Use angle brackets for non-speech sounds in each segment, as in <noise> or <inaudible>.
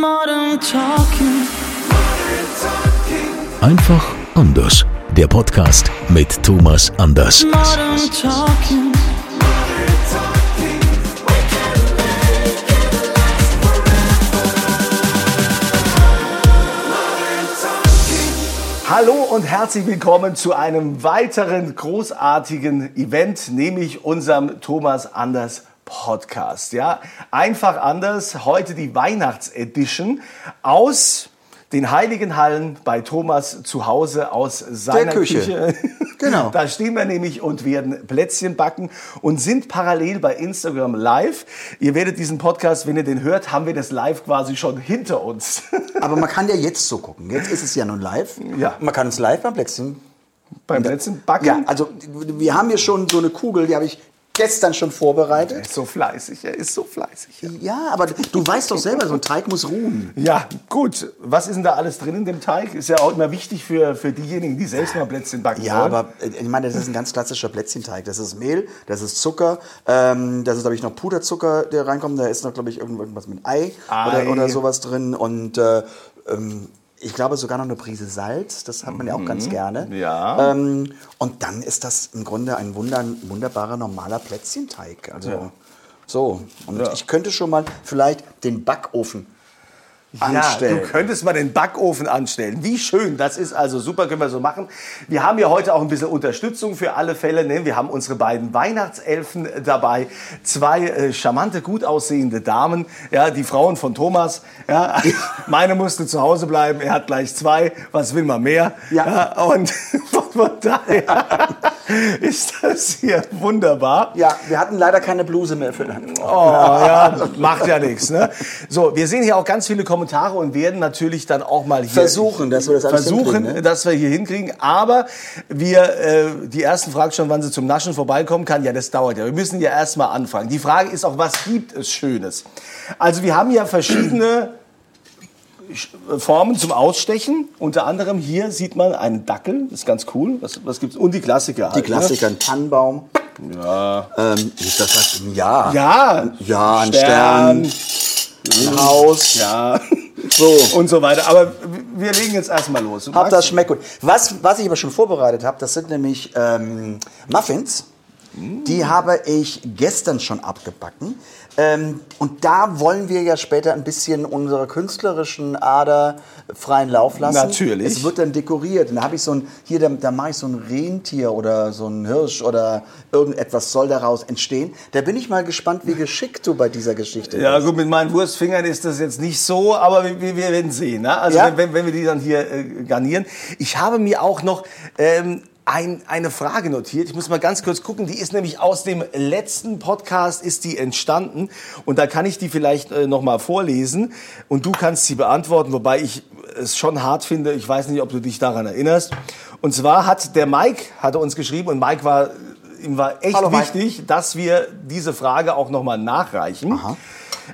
Modern Talking. Einfach anders. Der Podcast mit Thomas Anders. Modern Talking. Hallo und herzlich willkommen zu einem weiteren großartigen Event, nämlich unserem Thomas Anders Podcast. Ja, einfach anders. Heute die Weihnachtsedition aus den Heiligen Hallen bei Thomas zu Hause aus seiner Küche. Küche. <laughs> Genau. Da stehen wir nämlich und werden Plätzchen backen und sind parallel bei Instagram live. Ihr werdet diesen Podcast, wenn ihr den hört, haben wir das live quasi schon hinter uns. <laughs> Aber man kann ja jetzt so gucken. Jetzt ist es ja nun live. Ja. Man kann uns live beim Plätzchen. Beim Plätzchen backen. Ja, also wir haben hier schon so eine Kugel, die habe ich gestern schon Er vorbereitet. ist so fleißig, er ist so fleißig. Ja. Ja, aber du weißt doch selber, so ein Teig muss ruhen. Ja, gut. Was ist denn da alles drin in dem Teig? Ist ja auch immer wichtig für, für diejenigen, die selbst mal Plätzchen backen Ja, wollen. aber äh, ich meine, das ist ein ganz klassischer Plätzchenteig. Das ist Mehl, das ist Zucker, ähm, das ist, glaube ich, noch Puderzucker, der reinkommt. Da ist noch, glaube ich, irgendwas mit Ei, Ei. Oder, oder sowas drin. Und äh, ähm, ich glaube sogar noch eine Prise Salz. Das hat man ja auch ganz gerne. Mhm. Ja. Ähm, und dann ist das im Grunde ein wunder, wunderbarer, normaler Plätzchenteig. Also Ja. so. Und Ja. ich könnte schon mal vielleicht den Backofen anstellen. Ja, du könntest mal den Backofen anstellen. Wie schön, das ist also super, können wir so machen. Wir haben ja heute auch ein bisschen Unterstützung für alle Fälle. Ne? Wir haben unsere beiden Weihnachtselfen dabei, zwei äh, charmante, gut aussehende Damen, ja, die Frauen von Thomas. Ja. <laughs> Meine musste zu Hause bleiben, er hat gleich zwei. Was will man mehr? Ja. und <laughs> von daher <laughs> <laughs> ist das hier wunderbar. Ja, wir hatten leider keine Bluse mehr für den. Oh, <laughs> ja, macht ja nichts. Ne? So, wir sehen hier auch ganz viele Kommentare und werden natürlich dann auch mal hier Versuchen, dass wir das alles versuchen, hinkriegen, ne? dass wir hier hinkriegen. Aber wir, äh, die ersten fragen schon, wann sie zum Naschen vorbeikommen kann. Ja, das dauert ja. Wir müssen ja erst mal anfangen. Die Frage ist auch, was gibt es Schönes? Also wir haben ja verschiedene Sch- Formen zum Ausstechen. Unter anderem hier sieht man einen Dackel, das ist ganz cool. Was, was gibt's? Und die Klassiker. Die halt, Klassiker, ein Tannenbaum. Ja. Ähm, das was? Ja. Ja. Ja, ein Stern. Stern. Ein Haus. Ja. <laughs> So. Und so weiter. Aber wir legen jetzt erstmal los. Hab das schmeckt gut. Was, was ich aber schon vorbereitet habe, das sind nämlich ähm, Muffins. Die habe ich gestern schon abgebacken. Ähm, und da wollen wir ja später ein bisschen unserer künstlerischen Ader freien Lauf lassen. Natürlich. Es wird dann dekoriert. Und da habe ich so ein, hier, da, da mache ich so ein Rentier oder so ein Hirsch oder irgendetwas soll daraus entstehen. Da bin ich mal gespannt, wie geschickt du bei dieser Geschichte Ja bist. gut, mit meinen Wurstfingern ist das jetzt nicht so, aber wir, wir wir werden sehen. Ne? Also Ja. wenn, wenn wir die dann hier äh, garnieren. Ich habe mir auch noch ähm, ein, eine Frage notiert. Ich muss mal ganz kurz gucken. Die ist nämlich aus dem letzten Podcast ist die entstanden und da kann ich die vielleicht äh, noch mal vorlesen und du kannst sie beantworten, wobei ich es schon hart finde. Ich weiß nicht, ob du dich daran erinnerst. Und zwar hat der Mike hatte uns geschrieben und Mike war ihm war echt Hallo, Mike. wichtig, dass wir diese Frage auch noch mal nachreichen.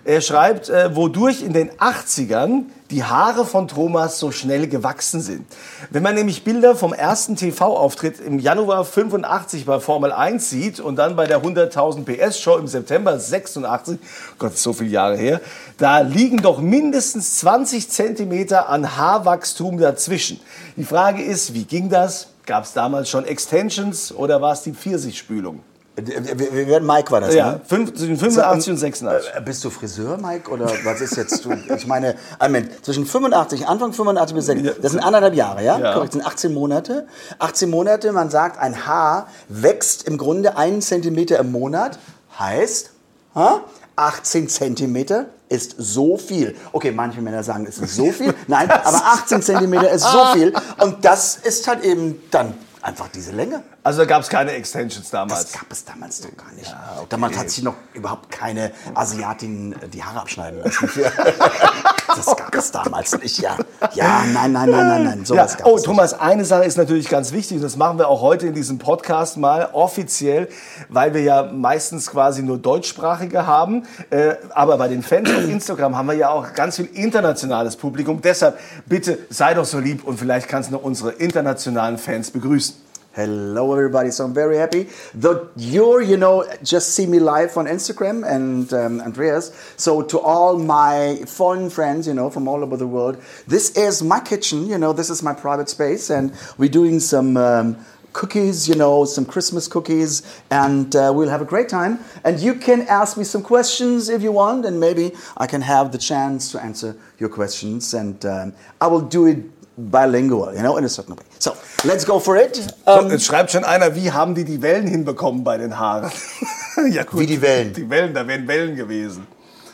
Er schreibt, äh, wodurch in den 80ern die Haare von Thomas so schnell gewachsen sind. Wenn man nämlich Bilder vom ersten TV-Auftritt im Januar 85 bei Formel 1 sieht und dann bei der 100.000 PS-Show im September 86, Gott, so viele Jahre her, da liegen doch mindestens 20 Zentimeter an Haarwachstum dazwischen. Die Frage ist, wie ging das? Gab es damals schon Extensions oder war es die Pfirsichspülung? Wir, werden Mike war das, Ja, ne? fünf- zwischen 85 und 86. Äh, Bist du Friseur, Mike? Oder was ist jetzt? Du, ich meine, Moment, zwischen 85, Anfang 85 bis 6, das sind anderthalb Jahre, ja? Ja. Korrekt, das sind 18 Monate. 18 Monate, man sagt, ein Haar wächst im Grunde einen Zentimeter im Monat. Heißt, ha? 18 Zentimeter ist so viel. Okay, manche Männer sagen, es ist so viel. Nein, aber 18 Zentimeter ist so <laughs> viel. Und das ist halt eben dann Einfach diese Länge. Also da gab es keine Extensions Das damals. gab es damals doch gar nicht. Damals hat sich noch überhaupt keine Asiatin äh, die Haare abschneiden lassen. <laughs> das gab es damals nicht, ja. Ja, nein, nein, nein, nein, nein. Ja. Sowas gab Oh, es nicht. Thomas, eine Sache ist natürlich ganz wichtig und das machen wir auch heute in diesem Podcast mal offiziell, weil wir ja meistens quasi nur deutschsprachige haben. Äh, aber bei den Fans auf Instagram haben wir ja auch ganz viel internationales Publikum. Deshalb bitte sei doch so lieb und vielleicht kannst du noch unsere internationalen Fans begrüßen. Hello, everybody. So I'm very happy that you're, you know, just see me live on Instagram and um, Andreas. So to all my foreign friends, you know, from all over the world, this is my kitchen. You know, this is my private space, and we're doing some. Um, Cookies, you know, some Christmas cookies, and uh, we'll have a great time. And you can ask me some questions if you want, and maybe I can have the chance to answer your questions. And um, I will do it bilingual, you know, in a certain way. So let's go for it. So, jetzt schreibt schon einer, wie haben die die Wellen hinbekommen bei den Haaren? <laughs> ja, gut. Wie die Wellen? Die Wellen, da wären Wellen gewesen.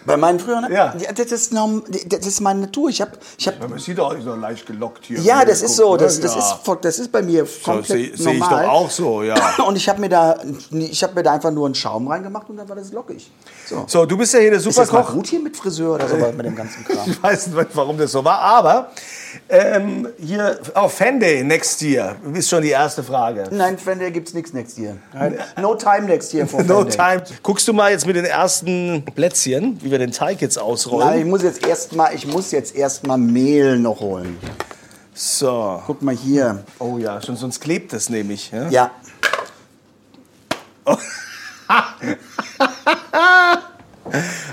Bei meinen früheren? Ja. Das ist, das ist meine Natur. Ich habe, ich hab, Ja, man sieht doch so leicht gelockt hier. ja, das ist so. Das, ne? das, Ja. ist, das ist bei mir So komplett sehe seh ich doch auch so, ja. <clears throat> Und ich habe mir da, ich habe mir da einfach nur einen Schaum reingemacht und dann war das lockig. So. So, du bist ja hier der ist das Superkoch. gut hier mit Friseur oder so mit dem ganzen Kram? <laughs> Ich weiß nicht, warum das so war, aber ähm, hier, oh, Fan Day next year, ist schon die erste Frage. Nein, Fan Day gibt's nichts next year. No time next year for <laughs> No time. Guckst du mal jetzt mit den ersten Plätzchen, wie wir den Teig jetzt ausrollen? Nein, ich muss jetzt erstmal, ich muss jetzt erstmal Mehl noch holen. So. Guck mal hier. Oh ja, schon sonst klebt es nämlich. Ja? Ja. <laughs>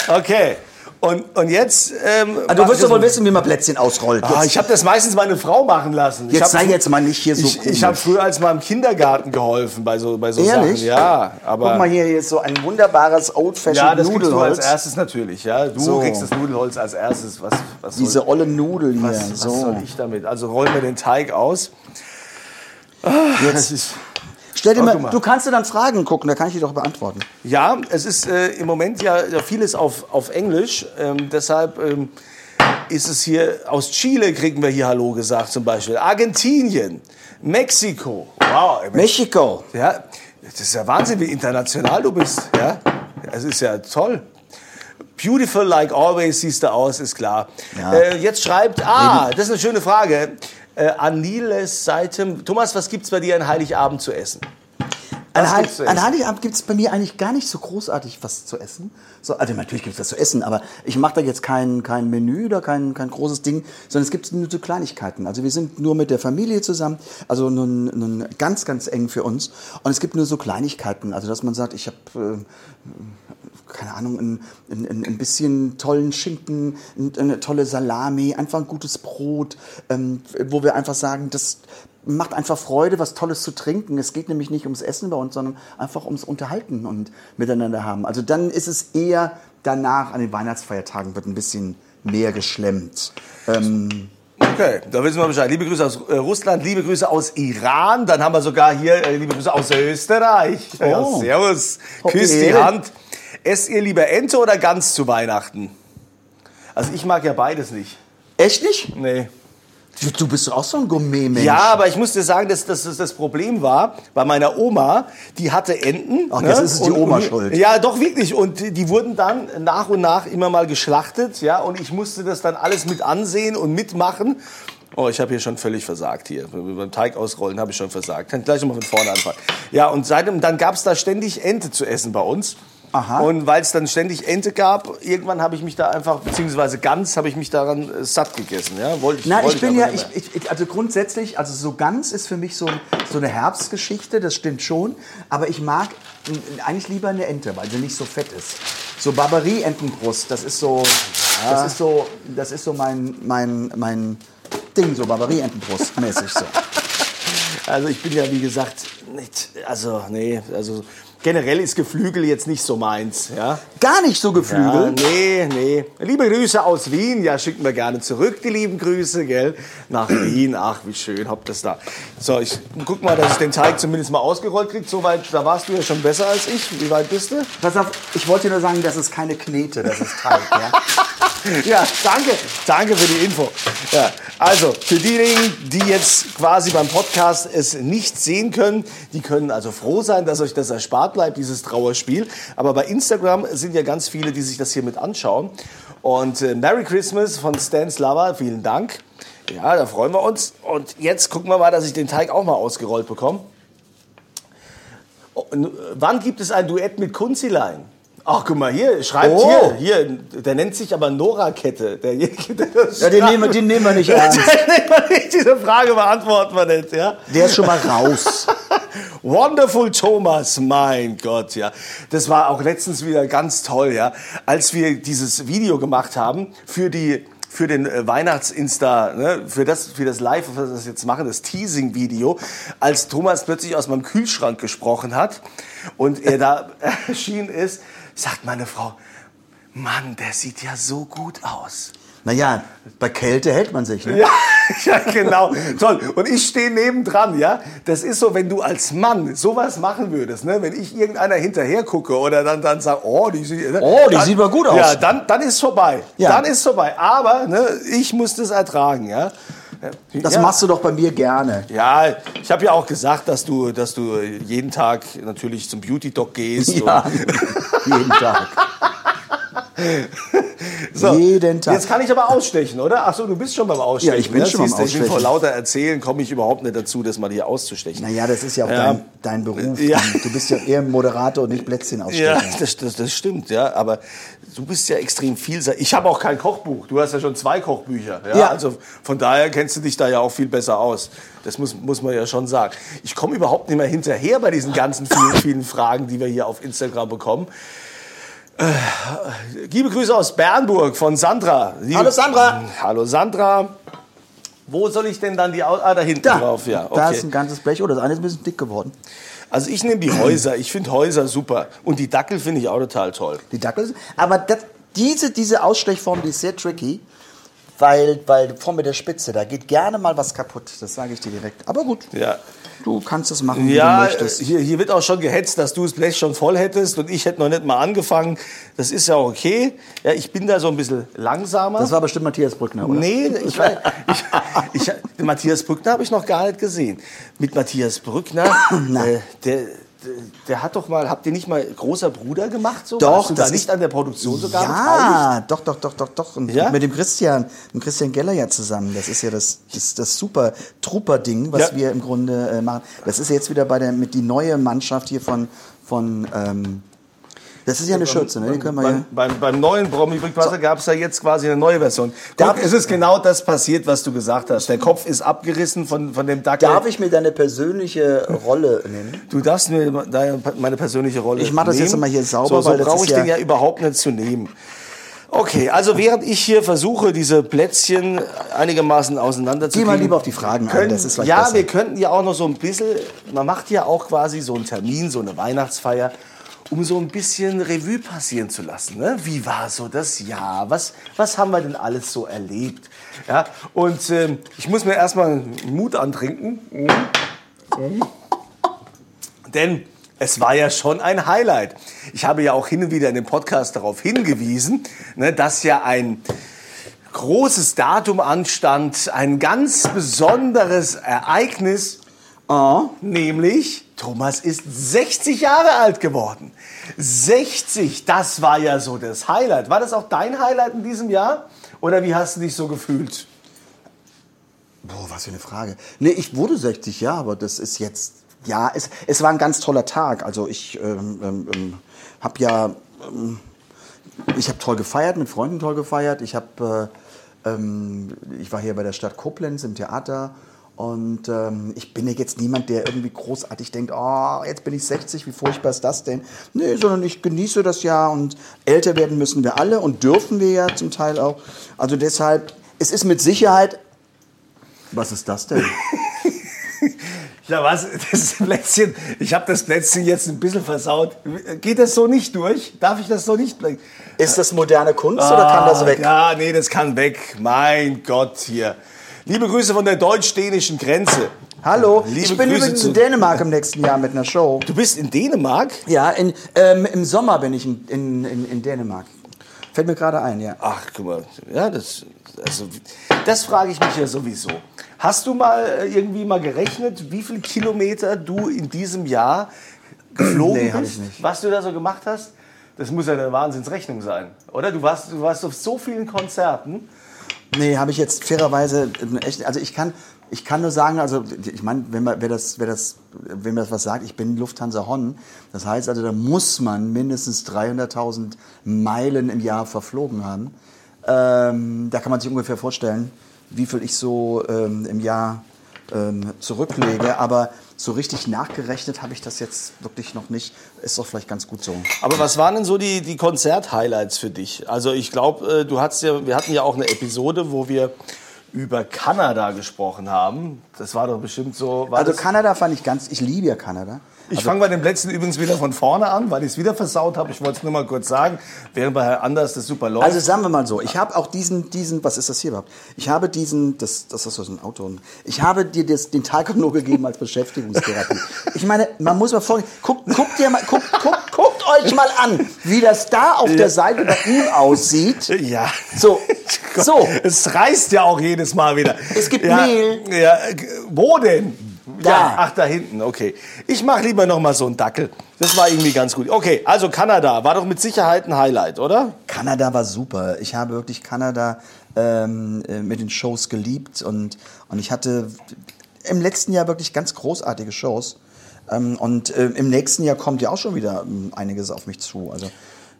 Okay. Und, und jetzt. Ähm, Ah, du wirst doch wohl das- wissen, wie man Plätzchen ausrollt. Ah, Jetzt, ich habe das meistens meine Frau machen lassen. ich jetzt sei jetzt mal nicht hier so Ich, ich habe früher als mal im Kindergarten geholfen bei so, bei so Ehrlich? Sachen. Ja, aber. Guck mal hier, hier ist so ein wunderbares Old ja, Fashioned das kriegst du als Nudelholz. erstes natürlich. Ja, du So. kriegst das Nudelholz als erstes. Was, was Diese soll, olle Nudeln hier. was, was so. soll ich damit? Also rollen wir den Teig aus. Jetzt, stell dir mal, du mal. du kannst dir dann Fragen gucken, da kann ich die doch beantworten. Ja, es ist äh, im Moment ja, ja vieles auf, auf Englisch. Ähm, deshalb ähm, ist es hier, aus Chile kriegen wir hier Hallo gesagt zum Beispiel. Argentinien, Mexiko. Wow, Mexiko. Ja, das ist ja Wahnsinn, wie international du bist. Ja, das ist ja toll. Beautiful like always siehst du aus, ist klar. Ja. Äh, jetzt schreibt, ah, das ist eine schöne Frage. Äh, Aniles Seitem. Thomas, was gibt's bei dir an Heiligabend zu essen? An, Heil gibt's zu an essen? Heiligabend gibt es bei mir eigentlich gar nicht so großartig was zu essen. So, also natürlich gibt es was zu essen, aber ich mache da jetzt kein, kein Menü oder kein, kein großes Ding, sondern es gibt nur so Kleinigkeiten. Also wir sind nur mit der Familie zusammen, also nun, nun ganz, ganz eng für uns. Und es gibt nur so Kleinigkeiten, also dass man sagt, ich habe... Äh, keine Ahnung, ein, ein, ein- bisschen tollen Schinken, ein- eine tolle Salami, einfach ein gutes Brot, ähm, wo wir einfach sagen, das macht einfach Freude, was Tolles zu trinken. Es geht nämlich nicht ums Essen bei uns, sondern einfach ums Unterhalten und miteinander haben. Also dann ist es eher danach, an den Weihnachtsfeiertagen wird ein bisschen mehr geschlemmt. Ähm, Okay, da wissen wir Bescheid. Liebe Grüße aus äh, Russland, liebe Grüße aus Iran. Dann haben wir sogar hier äh, liebe Grüße aus Österreich. Ja, Oh. servus. Hoppe Küsst die. Hand. Esst ihr lieber Ente oder Gans zu Weihnachten? Also ich mag ja beides nicht. echt nicht? Nee. Du, du bist auch so ein Gourmet-Mensch. Ja, aber ich muss dir sagen, dass, dass, dass das Problem war bei meiner Oma, die hatte Enten. ne? Ach, jetzt ist es die Und- Oma und- schuld. Ja, doch wirklich. Und die wurden dann nach und nach immer mal geschlachtet. Ja, und ich musste das dann alles mit ansehen und mitmachen. Oh, ich habe hier schon völlig versagt hier. Beim Teig ausrollen habe ich schon versagt. Kann gleich nochmal von vorne anfangen. Ja, und seitdem, dann gab es da ständig Ente zu essen bei uns. Aha. Und weil es dann ständig Ente gab, irgendwann habe ich mich da einfach, beziehungsweise Gans, habe ich mich daran äh, satt gegessen. Ja, wollte ich, Nein, wollte ich bin ja, ich, ich, also grundsätzlich, also so ganz ist für mich so, so eine Herbstgeschichte, das stimmt schon. Aber ich mag eigentlich lieber eine Ente, weil sie nicht so fett ist. So Barbarie-Entenbrust, das ist so, das ist so, das ist so mein, mein, mein Ding, so Barbarie-Entenbrust mäßig so. Also ich bin ja wie gesagt nicht, also nee, also generell ist Geflügel jetzt nicht so meins, ja. Gar nicht so Ja, Geflügel. nee, nee. Liebe Grüße aus Wien, ja, schicken wir gerne zurück, die lieben Grüße, gell? Nach <clears throat> Wien, ach, wie schön, habt das da. So, ich guck mal, dass ich den Teig zumindest mal ausgerollt krieg. So weit, da warst du ja schon besser als ich. Wie weit bist du? Pass auf, ich wollte nur sagen, das ist keine Knete, das ist Teig. Ja? <laughs> <laughs> Ja, danke. Danke für die Info. Ja, also, für diejenigen, die jetzt quasi beim Podcast es nicht sehen können, die können also froh sein, dass euch das erspart bleibt, dieses Trauerspiel. Aber bei Instagram sind ja ganz viele, die sich das hier mit anschauen. Und äh, Merry Christmas von Stan Slava, vielen Dank. Ja, da freuen wir uns. Und jetzt gucken wir mal, dass ich den Teig auch mal ausgerollt bekomme. Oh, wann gibt es ein Duett mit Kunzilein? Ach, guck mal hier, schreibt Oh. hier, hier, der nennt sich aber Nora-Kette. Der <laughs> das Ja, den nehmen, wir- den nehmen wir nicht ernst. <laughs> Den nehmen wir nicht, Diese Frage beantworten wir nicht, ja? Der ist schon mal raus. <laughs> Wonderful Thomas, mein Gott, ja. Das war auch letztens wieder ganz toll, ja. Als wir dieses Video gemacht haben für die für den äh, Weihnachts-Insta, ne, für das, für das Live, was wir das jetzt machen, das Teasing-Video, als Thomas plötzlich aus meinem Kühlschrank gesprochen hat und er da erschienen ist, sagt meine Frau, Mann, der sieht ja so gut aus. Naja, bei Kälte hält man sich. Ne? Ja, <laughs> ja, genau. Toll. Und ich stehe nebendran, ja. Das ist so, wenn du als Mann sowas machen würdest, ne? Wenn ich irgendeiner hinterher gucke oder dann, dann sag, oh, die sieht, ne? Oh, die dann, sieht aber gut aus. Ja, dann, dann ist vorbei. Ja. Dann ist vorbei. Aber, ne, ich muss das ertragen, ja. Das ja. machst du doch bei mir gerne. Ja, ich habe ja auch gesagt, dass du, dass du jeden Tag natürlich zum Beauty Doc gehst. <laughs> Ja, jeden Tag. <laughs> <laughs> so. jeden Tag. Jetzt kann ich aber ausstechen, oder? Ach so, du bist schon beim Ausstechen. Ja, ich bin ne? schon beim du, Ich Ausstechen. vor lauter Erzählen komme ich überhaupt nicht dazu, das mal hier auszustechen. Naja, das ist ja auch Ja. Dein, dein Beruf. Ja. Du bist ja eher Moderator und nicht Plätzchenausstecher. <laughs> Ja, das, das, das stimmt, ja. Aber du bist ja extrem vielseitig. Ich habe auch kein Kochbuch. Du hast ja schon zwei Kochbücher. Ja? Ja. Also von daher kennst du dich da ja auch viel besser aus. Das muss, muss man ja schon sagen. Ich komme überhaupt nicht mehr hinterher bei diesen ganzen vielen, vielen Fragen, die wir hier auf Instagram bekommen. Äh, liebe Grüße aus Bernburg von Sandra. Liebe, Hallo, Sandra. Hallo Sandra. Wo soll ich denn dann die... Au ah, da hinten Da, drauf, ja. da ist ein ganzes Blech. Oh, das eine ist ein bisschen dick geworden. Also ich nehme die <clears throat> Häuser. Ich finde Häuser super. Und die Dackel finde ich auch total toll. Die Dackel. Aber das, diese, diese Ausstechform, die ist sehr tricky. Weil, weil Form mit der Spitze, da geht gerne mal was kaputt. Das sage ich dir direkt. Aber gut, Ja. du kannst es machen, wie Ja, du möchtest. hier, hier wird auch schon gehetzt, dass du das Blech schon voll hättest und ich hätte noch nicht mal angefangen. Das ist ja okay. Ja, ich bin da so ein bisschen langsamer. Das war bestimmt Matthias Brückner, oder? Nee, ich, weiß- ich, ich, Matthias Brückner habe ich noch gar nicht gesehen. Mit Matthias Brückner, <coughs> äh, der, der, hat doch mal, habt ihr nicht mal großer Bruder gemacht? So? Doch, du da das nicht an der Produktion sogar? Ja, doch, doch, doch, doch, doch. Und Ja? Mit dem Christian, mit Christian Geller ja zusammen. Das ist ja das, das, das super Trooper-Ding, was Ja. wir im Grunde äh, machen. Das ist jetzt wieder bei der, mit die neue Mannschaft hier von, von ähm, das ist ja eine Schürze, ne? Die können wir ja. Beim, beim, beim neuen Promi Big Brother gab es ja jetzt quasi eine neue Version. Guck, es ist genau das passiert, was du gesagt hast. Der Kopf ist abgerissen von, von dem Dackel. Darf ich mir deine persönliche Rolle nehmen? Du darfst mir meine persönliche Rolle Ich mach das nehmen. jetzt mal hier sauber, so, so weil das brauche ich ja- den ja überhaupt nicht zu nehmen. Okay, also während ich hier versuche, diese Plätzchen einigermaßen auseinander zu Geh mal lieber auf die Fragen ein, können, das ist Ja, besser. wir könnten ja auch noch so ein bisschen, man macht ja auch quasi so einen Termin, so eine Weihnachtsfeier, um so ein bisschen Revue passieren zu lassen. Ne? Wie war so das Jahr? Was, was haben wir denn alles so erlebt? Ja, und ähm, ich muss mir erstmal Mut antrinken. Denn es war ja schon ein Highlight. Ich habe ja auch hin und wieder in dem Podcast darauf hingewiesen, ne, dass ja ein großes Datum anstand, ein ganz besonderes Ereignis, Oh. nämlich Thomas ist 60 Jahre alt geworden. 60, das war ja so das Highlight. War das auch dein Highlight in diesem Jahr? Oder wie hast du dich so gefühlt? Boah, was für eine Frage. Nee, ich wurde 60, ja, aber das ist jetzt, ja, es, es war ein ganz toller Tag. Also ich ähm, ähm, ähm, habe ja, ähm, ich habe toll gefeiert, mit Freunden toll gefeiert. Ich habe, äh, ähm, ich war hier bei der Stadt Koblenz im Theater und ähm, ich bin ja jetzt niemand, der irgendwie großartig denkt, oh, jetzt bin ich 60, wie furchtbar ist das denn? Nee, sondern ich genieße das ja und älter werden müssen wir alle und dürfen wir ja zum Teil auch. Also deshalb, es ist mit Sicherheit was ist das denn? <laughs> Ja, was? Das Plätzchen, ich habe das Plätzchen jetzt ein bisschen versaut. Geht das so nicht durch? Darf ich das so nicht? Ist das moderne Kunst oder kann das weg? Ah, Ja, nee, das kann weg. Mein Gott, hier. Liebe Grüße von der deutsch-dänischen Grenze. Hallo, Liebe ich bin Grüße übrigens in Dänemark im nächsten Jahr mit einer Show. Du bist in Dänemark? Ja, in, ähm, im Sommer bin ich in, in, in, Dänemark. Fällt mir gerade ein, ja. Ach, guck mal, ja, das, also, das frage ich mich ja sowieso. Hast du mal äh, irgendwie mal gerechnet, wie viele Kilometer du in diesem Jahr <clears throat> geflogen Nee, bist? ich nicht. Was du da so gemacht hast? Das muss ja eine Wahnsinnsrechnung sein, oder? Du warst, du warst auf so vielen Konzerten. Nee, habe ich jetzt fairerweise äh, echt. Also ich kann, ich kann nur sagen, also ich meine, wenn man, wer das, wer das, wenn mir das was sagt, ich bin Lufthansa Honn. Das heißt also, da muss man mindestens 300.000 Meilen im Jahr verflogen haben. Ähm, da kann man sich ungefähr vorstellen, wie viel ich so ähm, im Jahr ähm, zurücklege. Aber so richtig nachgerechnet habe ich das jetzt wirklich noch nicht. Ist doch vielleicht ganz gut so. Aber was waren denn so die, die Konzert-Highlights für dich? Also ich glaube, du hattest ja, wir hatten ja auch eine Episode, wo wir über Kanada gesprochen haben. Das war doch bestimmt so. Also Kanada fand ich ganz, ich liebe ja Kanada. Ich fange bei den Plätzen übrigens wieder von vorne an, weil ich es wieder versaut habe. Ich wollte es nur mal kurz sagen, während bei Herrn Anders das super läuft. Also sagen wir mal so, ich habe auch diesen, diesen, was ist das hier überhaupt? Ich habe diesen, das, das ist so ein Auto. Ich habe dir das, den Talcum nur gegeben als Beschäftigungstherapie. Ich meine, man muss mal vorgehen, guckt, guckt dir mal, guckt, guckt, guckt euch mal an, wie das da auf der Seite bei ihm aussieht. ja. So, <laughs> so. Es reißt ja auch jedes Mal wieder. Es gibt ja, Mehl. Ja, wo denn? Da. Ja, ach, da hinten, okay. Ich mache lieber noch mal so einen Dackel. Das war irgendwie ganz gut. Okay, also Kanada war doch mit Sicherheit ein Highlight, oder? Kanada war super. Ich habe wirklich Kanada ähm, äh, mit den Shows geliebt und, und ich hatte im letzten Jahr wirklich ganz großartige Shows. Ähm, und äh, im nächsten Jahr kommt ja auch schon wieder ähm, einiges auf mich zu. Also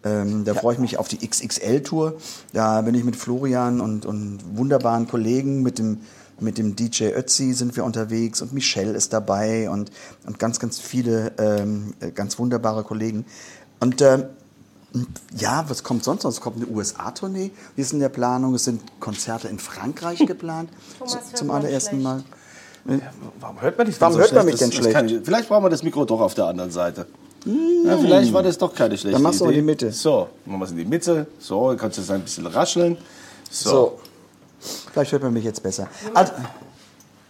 ähm, da freue ich mich auf die XXL-Tour. Da bin ich mit Florian und, und wunderbaren Kollegen, mit dem, mit dem DJ Ötzi sind wir unterwegs und Michelle ist dabei und, und ganz, ganz viele ähm, äh, ganz wunderbare Kollegen. Und ähm, ja, was kommt sonst noch? Es kommt eine USA-Tournee. Wir sind in der Planung. Es sind Konzerte in Frankreich <laughs> geplant. Thomas, zum allerersten schlecht. Mal. Warum hört man dich denn Warum so hört man schlecht? mich denn Das- das schlecht? kann ich- vielleicht brauchen wir das Mikro doch auf der anderen Seite. Ja, vielleicht war das doch keine schlechte Dann machst du Idee. in die Mitte. So, machen wir es in die Mitte. So, dann kannst du jetzt ein bisschen rascheln. So. So. Vielleicht hört man mich jetzt besser. Also,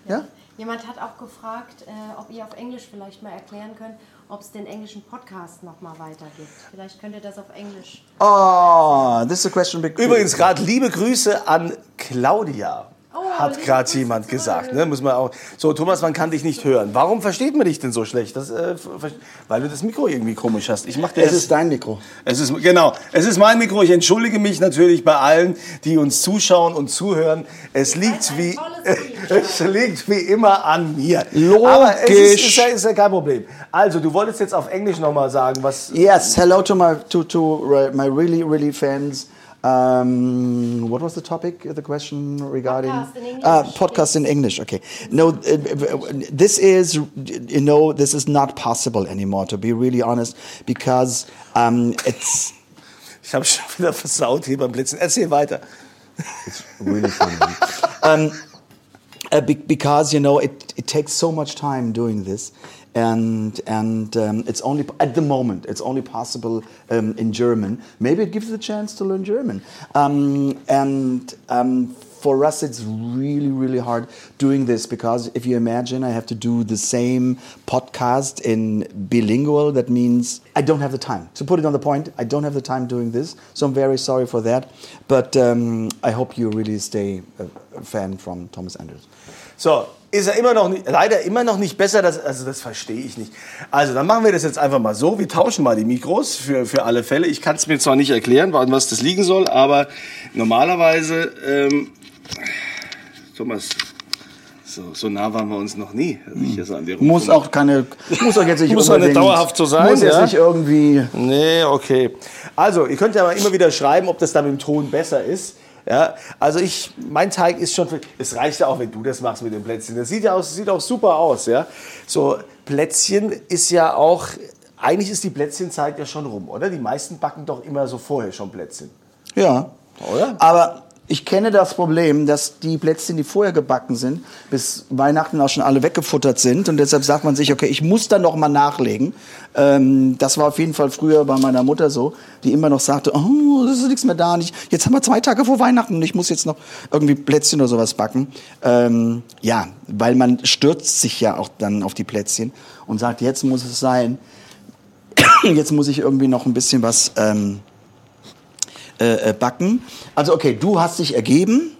ja? Jemand hat auch gefragt, äh, ob ihr auf Englisch vielleicht mal erklären könnt, ob es den englischen Podcast noch mal weitergibt. Vielleicht könnt ihr das auf Englisch. Oh, this is a question. big- Übrigens gerade liebe Grüße an Claudia. Oh, hat liebe gerade jemand gesagt. Ne? Muss man auch. So, Thomas, man kann dich nicht hören. Warum versteht man dich denn so schlecht? Das, äh, weil du das Mikro irgendwie komisch hast. Ich mach dir Es das- ist dein Mikro. Es ist genau. Es ist mein Mikro. Ich entschuldige mich natürlich bei allen, die uns zuschauen und zuhören. Es liegt wie <laughs> es liegt wie immer an mir. Logisch. Aber es ist, ist, ja, ist ja kein Problem. Also, du wolltest jetzt auf Englisch noch mal sagen, was Yes, hello to my to to re- my really really fans. Um, what was the topic? The question regarding Podcast in English. Uh, podcast in English. Okay. No, uh, this is you know this is not possible anymore. To be really honest, because um, it's ich habe schon wieder versaut hier beim Blitzen. Erzähl weiter. It's really funny. <laughs> um, uh, because you know it, it takes so much time doing this and and um, it's only at the moment it's only possible um, in German. Maybe it gives the chance to learn German. Um, and um, for us it's really really hard doing this because if you imagine I have to do the same podcast in bilingual that means I don't have the time. To put it on the point I don't have the time doing this so I'm very sorry for that. But um, I hope you really stay a, a fan from Thomas Anders. So, ist er immer noch nicht, leider immer noch nicht besser, das, also das verstehe ich nicht. Also, dann machen wir das jetzt einfach mal so. Wir tauschen mal die Mikros für, für alle Fälle. Ich kann es mir zwar nicht erklären, an was das liegen soll, aber normalerweise, ähm, Thomas, so, so nah waren wir uns noch nie. dass ich hier so an dir Muss auch keine, muss doch jetzt nicht <laughs> Muss nicht unbedingt- dauerhaft so sein, Muss jetzt ja? nicht irgendwie. Nee, okay. Also, ihr könnt ja mal immer wieder schreiben, ob das da mit dem Ton besser ist. Ja, also ich, mein Teig ist schon, es reicht ja auch, wenn du das machst mit dem Plätzchen. Das sieht ja aus, sieht auch super aus, ja. So, Plätzchen ist ja auch, eigentlich ist die Plätzchenzeit ja schon rum, oder? Die meisten backen doch immer so vorher schon Plätzchen. Ja. Oder? Aber ich kenne das Problem, dass die Plätzchen, die vorher gebacken sind, bis Weihnachten auch schon alle weggefuttert sind. Und deshalb sagt man sich, okay, ich muss da noch mal nachlegen. Ähm, das war auf jeden Fall früher bei meiner Mutter so, die immer noch sagte, oh, das ist nichts mehr da. Nicht. Jetzt haben wir zwei Tage vor Weihnachten und ich muss jetzt noch irgendwie Plätzchen oder sowas backen. Ähm, ja, weil man stürzt sich ja auch dann auf die Plätzchen und sagt, jetzt muss es sein. <coughs> Jetzt muss ich irgendwie noch ein bisschen was... Ähm, äh, äh, backen. Also okay, du hast dich ergeben.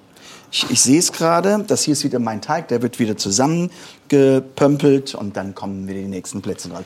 Ich, ich sehe es gerade. Das hier ist wieder mein Teig. Der wird wieder zusammengepömpelt und dann kommen wieder die nächsten Plätze dran.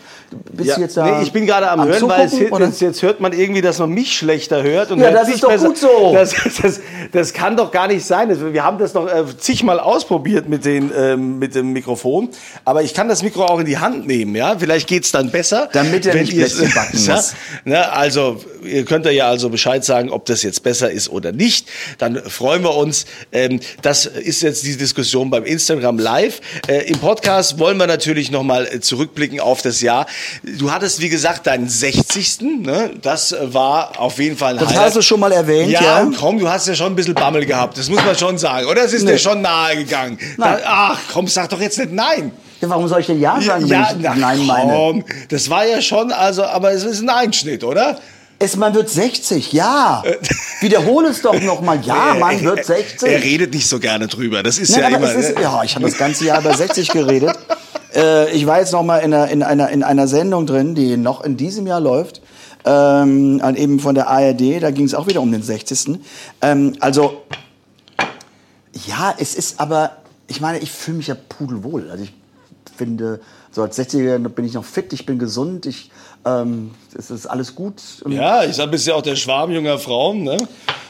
Bist Ja, du jetzt da nee, ich bin gerade am, Hören, weil es, jetzt, jetzt hört man irgendwie, dass man mich schlechter hört. Und Ja, das ist doch besser. gut so. Das, das, das kann doch gar nicht sein. Wir haben das noch äh, zigmal ausprobiert mit, den, ähm, mit dem Mikrofon. Aber ich kann das Mikro auch in die Hand nehmen. Ja? Vielleicht geht's dann besser. Damit er nicht Plätzchen backen <laughs> muss. Ne, also, ihr könnt ja also Bescheid sagen, ob das jetzt besser ist oder nicht. Dann freuen wir uns. Ähm, das ist jetzt die Diskussion beim Instagram Live. Äh, Im Podcast wollen wir natürlich nochmal zurückblicken auf das Jahr. Du hattest, wie gesagt, deinen 60. Ne? Das äh, war auf jeden Fall ein Das Highlight. hast du schon mal erwähnt, ja. ja? komm, du hast ja schon ein bisschen Bammel gehabt. Das muss man schon sagen. Oder es ist Nee. dir schon nahe gegangen. Da, ach, komm, sag doch jetzt nicht nein. Warum soll ich denn Ja sagen, ja, wenn ich na, Nein meine? komm, das war ja schon, also, aber es ist ein Einschnitt, oder? Es, man wird 60, ja. <laughs> Wiederhole es doch noch mal. Ja, man wird 60. Er redet nicht so gerne drüber. Das ist Nein, ja immer. ist, ne? ja, ich habe das ganze Jahr über 60 geredet. <laughs> Äh, ich war jetzt noch mal in einer, in, einer, in einer Sendung drin, die noch in diesem Jahr läuft. Ähm, eben von der ARD, da ging es auch wieder um den 60. Ähm, also, ja, es ist aber, ich meine, ich fühle mich ja pudelwohl. Also ich finde, so als 60er bin ich noch fit, ich bin gesund, ich, ähm, es ist alles gut. Ja, ich sag, bist ja auch der Schwarm junger Frauen, ne?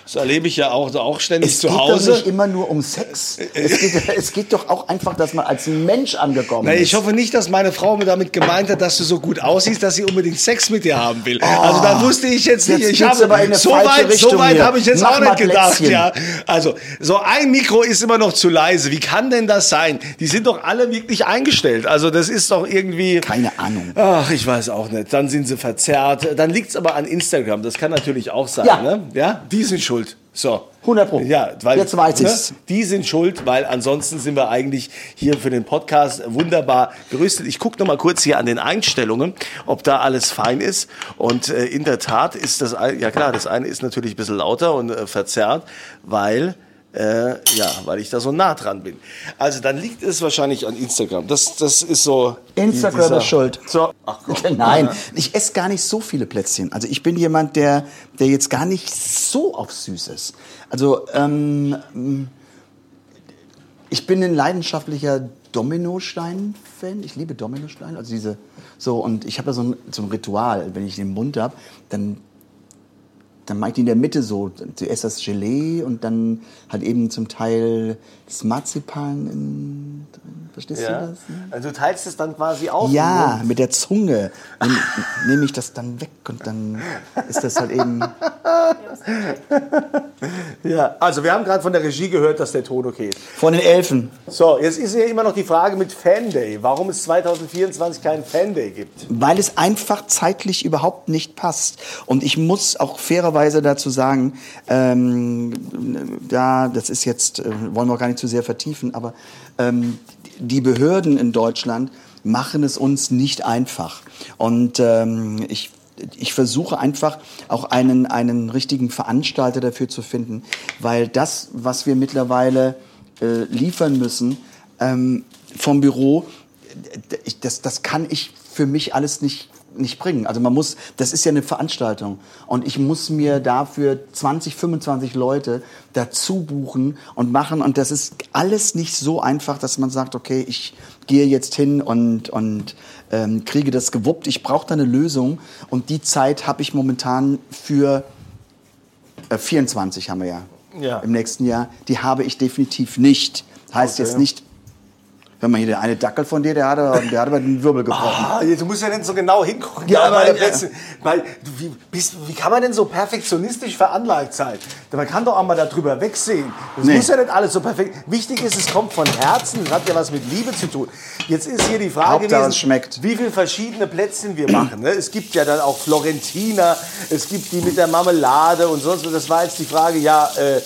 Das erlebe ich ja auch, auch ständig Es zu geht doch Hause. nicht immer nur um Sex. Es geht, <laughs> es geht doch auch einfach, dass man als Mensch angekommen Na, ist. ich hoffe nicht, dass meine Frau mir damit gemeint hat, dass du so gut aussiehst, dass sie unbedingt Sex mit dir haben will. also da wusste ich jetzt nicht. Jetzt ich habe, aber in eine so weit, so weit habe ich jetzt Mach auch nicht gedacht. Plätzchen. Ja, also so ein Mikro ist immer noch zu leise. Wie kann denn das sein? Die sind doch alle wirklich eingestellt. Also das ist doch irgendwie. Keine Ahnung. Ach, ich weiß auch nicht. Dann sind sie verzerrt. Dann liegt's aber an Instagram. Das kann natürlich auch sein. Ja. Ne? ja? Die sind schuld. So. 100 Pro. Ja, weil, Jetzt weiß ich's. Die sind schuld, weil ansonsten sind wir eigentlich hier für den Podcast wunderbar gerüstet. Ich gucke noch mal kurz hier an den Einstellungen, ob da alles fein ist. Und äh, in der Tat ist das, ja klar, das eine ist natürlich ein bisschen lauter und äh, verzerrt, weil äh, ja, weil ich da so nah dran bin. Also dann liegt es wahrscheinlich an Instagram. Das, das ist so. Instagram dieser- ist schuld. So, ach komm. <laughs> Nein, ich esse gar nicht so viele Plätzchen. Also ich bin jemand, der, der jetzt gar nicht so auf süß ist. Also ähm, ich bin ein leidenschaftlicher Dominostein-Fan. Ich liebe Dominosteine. Also diese so und ich habe ja so ein, so ein Ritual. Wenn ich den Mund habe, dann dann mache ich die in der Mitte so. Zuerst das Gelee und dann halt eben zum Teil das Marzipan. In, drin. Verstehst Ja. du das? Also du teilst es dann quasi auf. Ja, mit der Zunge nehm- <laughs> nehme ich das dann weg und dann ist das halt eben. <laughs> Ja, also wir haben gerade von der Regie gehört, dass der Ton okay ist. Von den Elfen. So, jetzt ist ja immer noch die Frage mit Fan Day. Warum es 2024 keinen Fan Day gibt? Weil es einfach zeitlich überhaupt nicht passt. Und ich muss auch fairerweise dazu sagen, ähm, da, das ist jetzt, äh, wollen wir gar nicht zu sehr vertiefen, aber ähm, die Behörden in Deutschland machen es uns nicht einfach. Und ähm, ich ich versuche einfach auch einen, einen richtigen Veranstalter dafür zu finden, weil das, was wir mittlerweile äh, liefern müssen ähm, vom Büro, das, das kann ich für mich alles nicht nicht bringen. Also man muss, das ist ja eine Veranstaltung und ich muss mir dafür 20, 25 Leute dazu buchen und machen und das ist alles nicht so einfach, dass man sagt, okay, ich gehe jetzt hin und, und ähm, kriege das gewuppt. Ich brauche da eine Lösung und die Zeit habe ich momentan für äh, 24 haben wir ja, Ja. im nächsten Jahr. Die habe ich definitiv nicht. Heißt Okay. jetzt nicht, wenn man hier der eine Dackel von dir, der hat, aber- der hat aber den Wirbel gebrochen. Ah, du musst ja nicht so genau hingucken. Ja, aber- Plätze. Weil, wie, bist, wie kann man denn so perfektionistisch veranlagt sein? Man kann doch auch mal darüber wegsehen. Das Nee. muss ja nicht alles so perfekt. Wichtig ist, es kommt von Herzen. Das hat ja was mit Liebe zu tun. Jetzt ist hier die Frage Hauptsache, gewesen, es schmeckt. wie viele verschiedene Plätzchen wir machen. Ne? Es gibt ja dann auch Florentiner, es gibt die mit der Marmelade und sonst was. Das war jetzt die Frage, ja, äh,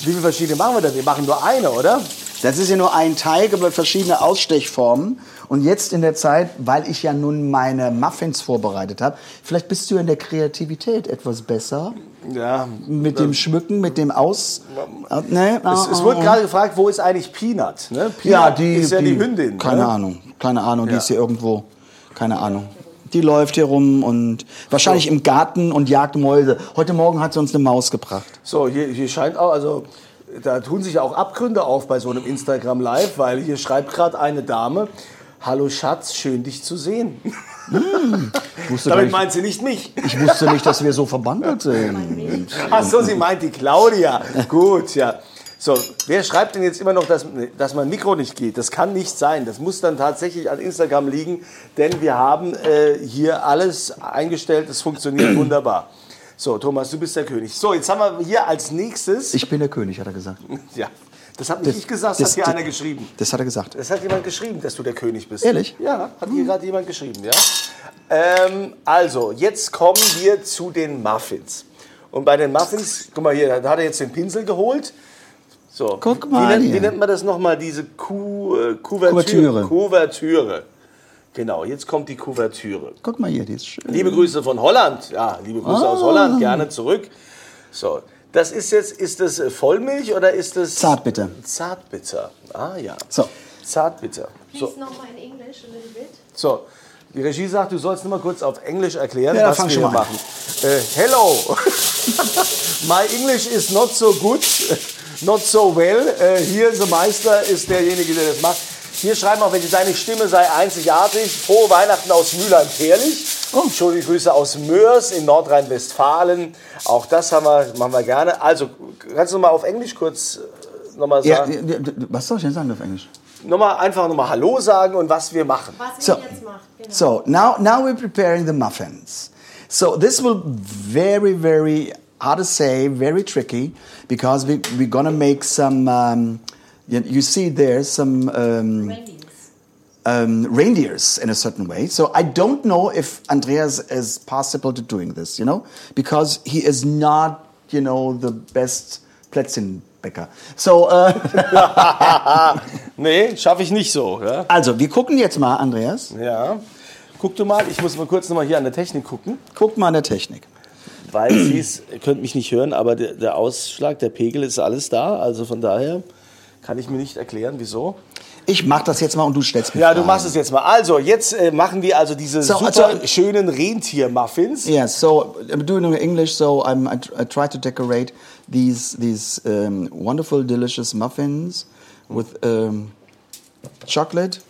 wie viele verschiedene machen wir denn? Wir machen nur eine, oder? Das ist ja nur ein Teig, aber verschiedene Ausstechformen. Und jetzt in der Zeit, weil ich ja nun meine Muffins vorbereitet habe, vielleicht bist du in der Kreativität etwas besser. Ja. Mit dem Schmücken, mit dem Aus... Äh, ne? Es, es wurde gerade gefragt, wo ist eigentlich Peanut? Ne? Peanut Ja, die, ist ja die, Hündin. Keine ne? Ahnung, keine Ahnung, die Ja. ist hier irgendwo, keine Ahnung. Die läuft hier rum und wahrscheinlich im Garten und jagt Mäuse. Heute Morgen hat sie uns eine Maus gebracht. So, hier, hier scheint auch, also da tun sich auch Abgründe auf bei so einem Instagram Live, weil hier schreibt gerade eine Dame, Hallo Schatz, schön dich zu sehen. Ich <laughs> wusste, gar Damit nicht, meint sie nicht mich. ich wusste nicht, dass wir so verbandelt sind. Ach so, sie meint die Claudia. Gut, ja. So, wer schreibt denn jetzt immer noch, dass, dass mein Mikro nicht geht? Das kann nicht sein. Das muss dann tatsächlich an Instagram liegen, denn wir haben äh, hier alles eingestellt. Es funktioniert wunderbar. So, Thomas, du bist der König. So, jetzt haben wir hier als nächstes. Ich bin der König, hat er gesagt. <laughs> ja, das hat nicht ich gesagt, das, hat hier einer geschrieben. Das hat er gesagt. Das hat jemand geschrieben, dass du der König bist. Ehrlich? Ja, hat hier gerade jemand geschrieben, ja. Ähm, also, jetzt kommen wir zu den Muffins. Und bei den Muffins, guck mal hier, da hat er jetzt den Pinsel geholt. So, Guck wie, mal nennt, hier. wie nennt man das nochmal, diese Kuh, äh, Kuvertüre? Kuvertüre. Kuvertüre. Genau, jetzt kommt die Kuvertüre. Guck mal hier, die ist schön. Liebe Grüße von Holland. Ja, liebe Grüße aus Holland, gerne zurück. So, das ist jetzt, ist das äh, Vollmilch oder ist das... Zartbitter. Zartbitter. Ah ja. So. Zartbitter. So, Please nochmal in English a little bit. so. Die Regie sagt, du sollst nur mal kurz auf Englisch erklären, Ja, was fang wir hier mal an. machen. Äh, hello. <laughs> My English is not so good, <laughs> not so well. Äh, hier the Meister ist derjenige, der das macht. Hier schreiben auch, wenn deine Stimme sei einzigartig. Frohe Weihnachten aus Mülheim-Perlich. Oh. Schöne Grüße aus Mörs in Nordrhein-Westfalen. Auch das haben wir, machen wir gerne. Also, kannst du noch mal auf Englisch kurz äh, nochmal sagen? ja, was soll ich denn sagen auf Englisch? Nochmal, einfach nochmal Hallo sagen und was wir machen. Was So. jetzt macht, genau. So now, now we're preparing the muffins. So this will very, very hard to say, very tricky because we, we're gonna make some. Um, you, see there some um, Reindeers. um, reindeers in a certain way. So I don't know if Andreas is possible to doing this, you know, because he is not, you know, the best Plätzchenbäcker. So, uh, <laughs> Nee, schaffe ich nicht so. Ja? also wir gucken jetzt mal, Andreas. ja. Guck du mal, ich muss mal kurz nochmal hier an der Technik gucken. Guck mal an der Technik. Weil sie ihr könnt mich nicht hören, aber der, der Ausschlag, der Pegel ist alles da. Also von daher kann ich mir nicht erklären, wieso. Ich mach das jetzt mal und du stellst mir Ja, du Fragen. machst es jetzt mal. Also, jetzt äh, machen wir also diese So, super also- schönen Rentier-Muffins. Yeah, so I'm doing it in English. So I'm, I, I try to decorate these these um, wonderful, delicious muffins with um, chocolate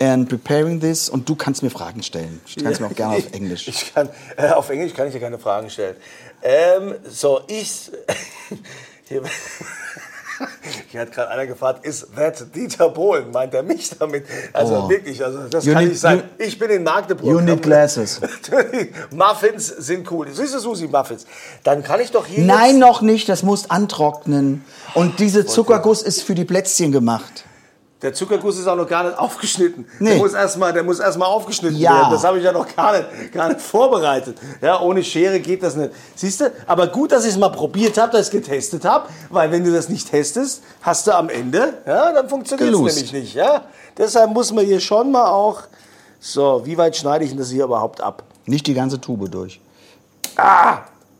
and preparing this. Und du kannst mir Fragen stellen. Du kannst mir auch gerne auf Englisch. Ich kann, äh, auf Englisch kann ich ja keine Fragen stellen. Ähm, so, ich. <laughs> Hier, hat gerade einer gefragt, ist that Dieter Bohlen? Meint er mich damit? Also Oh. wirklich, also das You kann need- nicht sein. you- ich bin in Magdeburg. Need glasses. <laughs> Muffins sind cool. Siehst du, Susi, Muffins? Dann kann ich doch hier. Nein, noch nicht. Das muss antrocknen. Und diese Zuckerguss ist für die Plätzchen gemacht. Der Zuckerguss ist auch noch gar nicht aufgeschnitten. Nee. Der muss erstmal, der muss erstmal aufgeschnitten Ja. werden. Das habe ich ja noch gar nicht, gar nicht vorbereitet. Ja, ohne Schere geht das nicht. Siehst du? Aber gut, dass ich es mal probiert habe, dass ich es getestet habe, weil wenn du das nicht testest, hast du am Ende, ja, dann funktioniert es nämlich nicht. Ja? Deshalb muss man hier schon mal auch. So, wie weit schneide ich denn das hier überhaupt ab? Nicht die ganze Tube durch.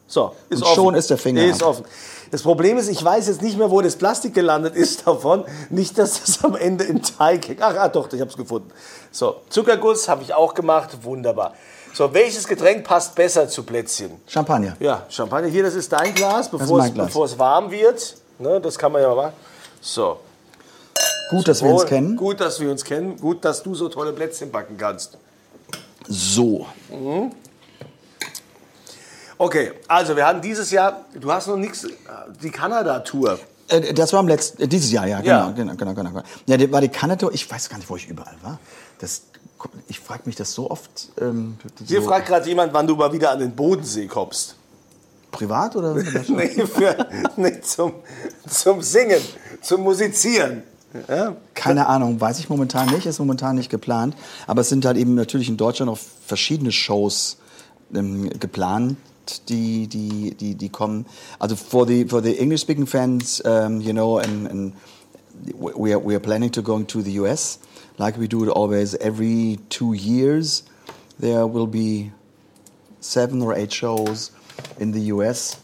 So, ist Und schon ist der Finger Ist ab. offen. Das Problem ist, ich weiß jetzt nicht mehr, wo das Plastik gelandet ist <laughs> davon. Nicht, dass das am Ende im Teig hängt. Ach, ah, doch, ich habe es gefunden. So, Zuckerguss habe ich auch gemacht. Wunderbar. So, welches Getränk passt besser zu Plätzchen? Champagner. Ja, Champagner. Hier, das ist dein Glas, bevor, es, Glas. bevor es warm wird. Ne, das kann man ja mal machen. So. Gut, dass wir uns kennen. Gut, dass wir uns kennen. Gut, dass du so tolle Plätzchen backen kannst. So. Okay, also wir haben dieses Jahr, du hast noch nichts, die Kanada-Tour. Äh, Das war im letzten, äh, dieses Jahr, ja, genau, Ja. genau, genau, genau. genau. Ja, das war die Kanada, ich weiß gar nicht, wo ich überall war. Das, ich frage mich das so oft. Ähm, Hier so fragt gerade jemand, wann du mal wieder an den Bodensee kommst. privat oder? <laughs> Nee, für, nee zum, zum Singen, zum Musizieren. Ja? Keine Ahnung, weiß ich momentan nicht, ist momentan nicht geplant. Aber es sind halt eben natürlich in Deutschland auch verschiedene Shows ähm, geplant, die, die, die, die kommen. Also for the, for the English-speaking fans, um, you know, and, and we, are, we are planning to go to the US, like we do it always every two years. There will be seven or eight shows in the US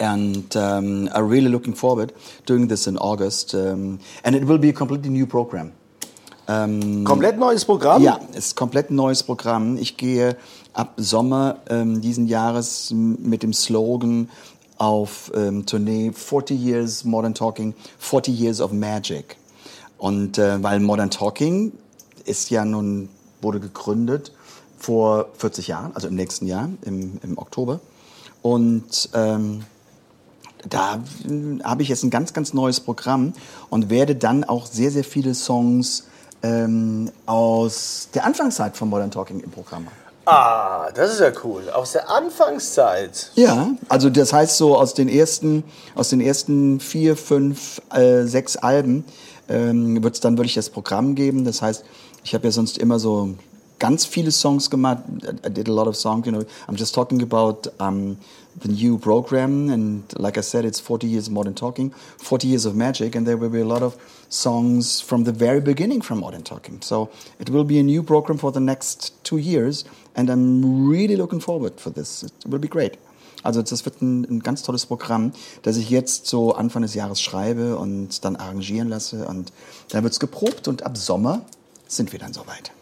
and um, are really looking forward doing this in August. Um, and it will be a completely new program. Komplett neues Programm? Ja, ist komplett neues Programm. Ich gehe ab Sommer ähm, diesen Jahres mit dem Slogan auf ähm, Tournee 40 Years Modern Talking, 40 Years of Magic. Und äh, weil Modern Talking ist ja nun, wurde gegründet vor 40 Jahren, also im nächsten Jahr, im, im Oktober. Und ähm, da habe ich jetzt ein ganz, ganz neues Programm und werde dann auch sehr, sehr viele Songs ähm, aus der Anfangszeit von Modern Talking im Programm haben. Ah, das ist ja cool. Aus der Anfangszeit. Ja, also das heißt so aus den ersten, aus den ersten vier, fünf, äh, sechs Alben ähm, wird es dann wirklich das Programm geben. Das heißt, ich habe ja sonst immer so ganz viele Songs gemacht. I did a lot of songs, you know. I'm just talking about um, the new program, and like I said, it's 40 years of modern talking, 40 years of magic, and there will be a lot of songs from the very beginning from modern talking. So it will be a new program for the next two years, and I'm really looking forward for this. It will be great. Also das wird ein, ein ganz tolles Programm, das ich jetzt so Anfang des Jahres schreibe und dann arrangieren lasse. Und dann wird's geprobt und ab Sommer sind wir dann soweit.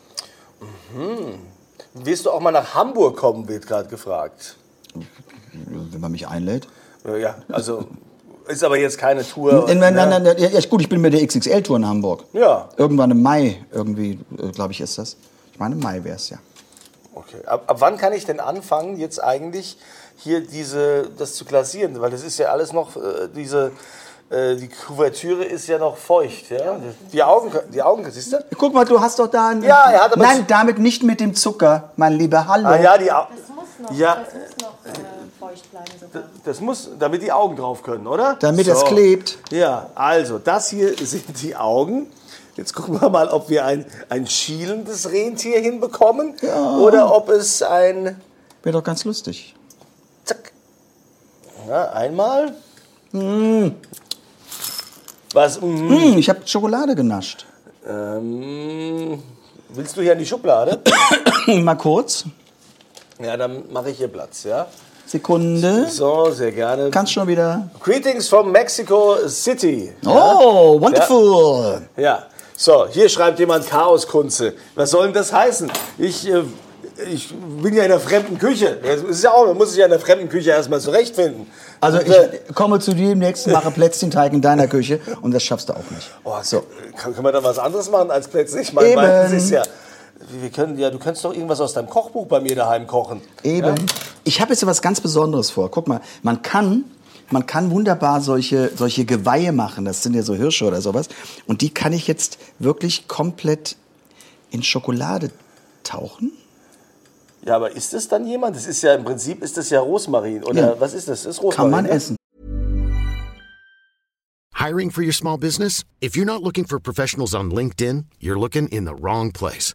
Willst du auch mal nach Hamburg kommen, wird gerade gefragt. Wenn man mich einlädt. Äh, Ja, also ist aber jetzt keine Tour. Nein, nein, ne? nein, nein, ja, gut, ich bin mit der XXL-Tour in Hamburg. Ja. Irgendwann im Mai, irgendwie, glaube ich, ist das. Ich meine, im Mai wäre es ja. Okay. Ab, ab wann kann ich denn anfangen, jetzt eigentlich hier diese, das zu glasieren? Weil das ist ja alles noch, äh, diese, äh, die Kuvertüre ist ja noch feucht. Ja? Die Augen, die Augen, siehst du? Guck mal, du hast doch da ein... Ja, er hat aber- Nein, damit nicht mit dem Zucker, mein lieber Hallo. Ah ja, die Au Das muss noch, Ja. das muss noch äh, feucht bleiben sogar. das muss, damit die Augen drauf können, oder? Damit es klebt. Ja, also das hier sind die Augen. Jetzt gucken wir mal, ob wir ein, ein schielendes Rentier hinbekommen oder ob es ein Wäre doch ganz lustig. Zack. Ja, einmal. Was? mm, Hm, ich habe Schokolade genascht. Ähm, willst du hier in die Schublade? <coughs> Mal kurz. Ja, dann mache ich hier Platz, ja? Sekunde. So, sehr gerne. Kannst schon wieder. Greetings from Mexico City. Oh, wonderful. Ja, so, hier schreibt jemand Chaoskunze. Was soll denn das heißen? Ich, äh, ich bin ja in der fremden Küche. Das ist ja auch, man muss sich ja in der fremden Küche erstmal zurechtfinden. Also Und, äh, ich komme zu dir demnächst, mache Plätzchenteig in deiner Küche und das schaffst du auch nicht. Oh, So. Kann, können wir da was anderes machen als Plätzchen? Ich meine, Eben. weil das ist ja. Wir können, ja, du könntest doch irgendwas aus deinem Kochbuch bei mir daheim kochen. Eben. Ich habe jetzt was ganz Besonderes vor. Guck mal, man kann, man kann wunderbar solche, solche Geweihe machen. Das sind ja so Hirsche oder sowas. Und die kann ich jetzt wirklich komplett in Schokolade tauchen. Ja, aber ist das dann jemand? Das ist ja im Prinzip ist das ja Rosmarin oder Ja. was ist das? das ist Rosmarin. Kann man ne? essen. Hiring for your small business? If you're not looking for professionals on LinkedIn, you're looking in the wrong place.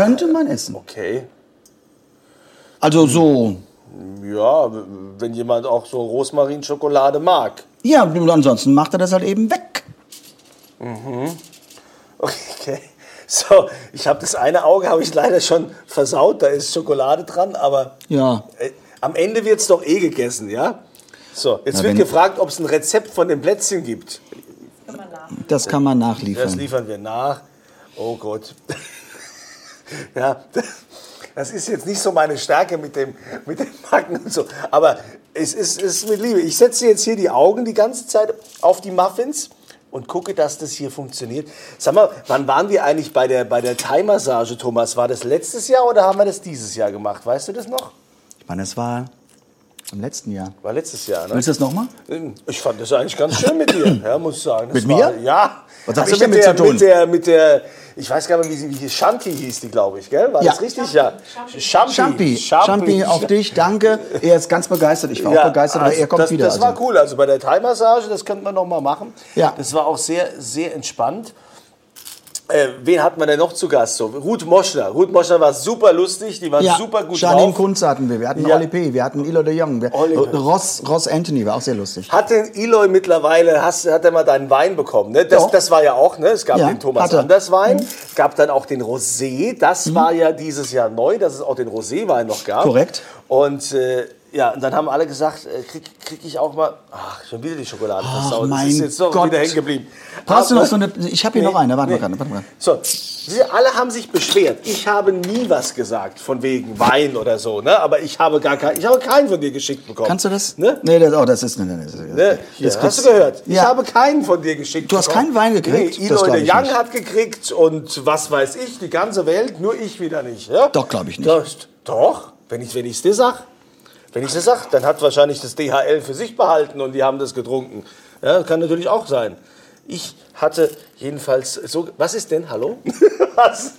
Könnte man essen. Okay. Also so. Ja, wenn jemand auch so Rosmarinschokolade mag. Ja, ansonsten macht er das halt eben weg. <laughs> Okay. So, ich habe das eine Auge habe ich leider schon versaut, da ist Schokolade dran, aber Ja. äh, am Ende wird es doch eh gegessen, ja? So, jetzt Na, wird gefragt, ob es ein Rezept von den Plätzchen gibt. Das kann man Das nachliefern. liefern wir nach. Oh Gott. Ja, das ist jetzt nicht so meine Stärke mit dem, mit dem Backen und so. Aber es ist, es ist mit Liebe. Ich setze jetzt hier die Augen die ganze Zeit auf die Muffins. und gucke, dass das hier funktioniert. Sag mal, wann waren wir eigentlich bei der, bei der Thai-Massage, Thomas? War das letztes Jahr oder haben wir das dieses Jahr gemacht? Weißt du das noch? Ich meine, das war im letzten Jahr. War letztes Jahr, ne? Willst du das nochmal? Ich fand das eigentlich ganz schön mit dir, <coughs> ja, muss ich sagen. Das Mit war, mir? Ja. Was hab Also ich denn mit mit der, zu tun? Mit der, mit der, ich weiß gar nicht wie sie, wie Shanti hieß die, glaube ich, gell? War Ja. das richtig? Ja. Shampi. Champi, Champi auf dich, danke. Er ist ganz begeistert. Ich war Ja, auch begeistert, aber also er kommt das, wieder. Das war also. cool. Also bei der Thai-Massage, das könnten wir noch mal machen. Ja. Das war auch sehr, sehr entspannt. Äh, wen hatten wir denn noch zu Gast? So, Ruth Moschner. Ruth Moschner war super lustig, die war ja, super gut Janine drauf. Kunz hatten wir, wir hatten Ja. Oli P., wir hatten Ilo de Jong, wir. Ross, Ross Anthony war auch sehr lustig. Hat den Eloy mittlerweile, hast, hat er mal deinen Wein bekommen? Ne? Das, das war ja auch, ne? es gab Ja, den Thomas er. Anders Wein, Mhm. es gab dann auch den Rosé, das war ja dieses Jahr neu, dass es auch den Rosé-Wein noch gab. Korrekt. Und äh, ja, und dann haben alle gesagt, äh, krieg, krieg ich auch mal, ach, schon wieder die Schokolade versaut. mein das ist jetzt doch Gott. wieder hängen geblieben. Brauchst du noch so eine, ich habe hier noch eine, warte mal gerade, warte mal. So, Sie alle haben sich beschwert. Ich habe nie was gesagt von wegen Wein oder so, ne? Aber ich habe gar kein, ich habe keinen von dir geschickt bekommen. Kannst du das? Ne? Nee, das, oh, das ist, nee, nee, nee, das, Ne? Hier, das hast du gehört? Ich Ja. habe keinen von dir geschickt. Du hast bekommen. keinen Wein gekriegt? Nee, Das Eloy glaub de ich Young nicht. hat gekriegt und was weiß ich, die ganze Welt, nur ich wieder nicht. Ja? Doch, glaub ich nicht. Doch, doch wenn ich es dir sag. Wenn ich es dir sag, dann hat wahrscheinlich das DHL für sich behalten und die haben das getrunken. Ja, kann natürlich auch sein. Ich hatte jedenfalls so. Was ist denn? Hallo? <laughs> Was,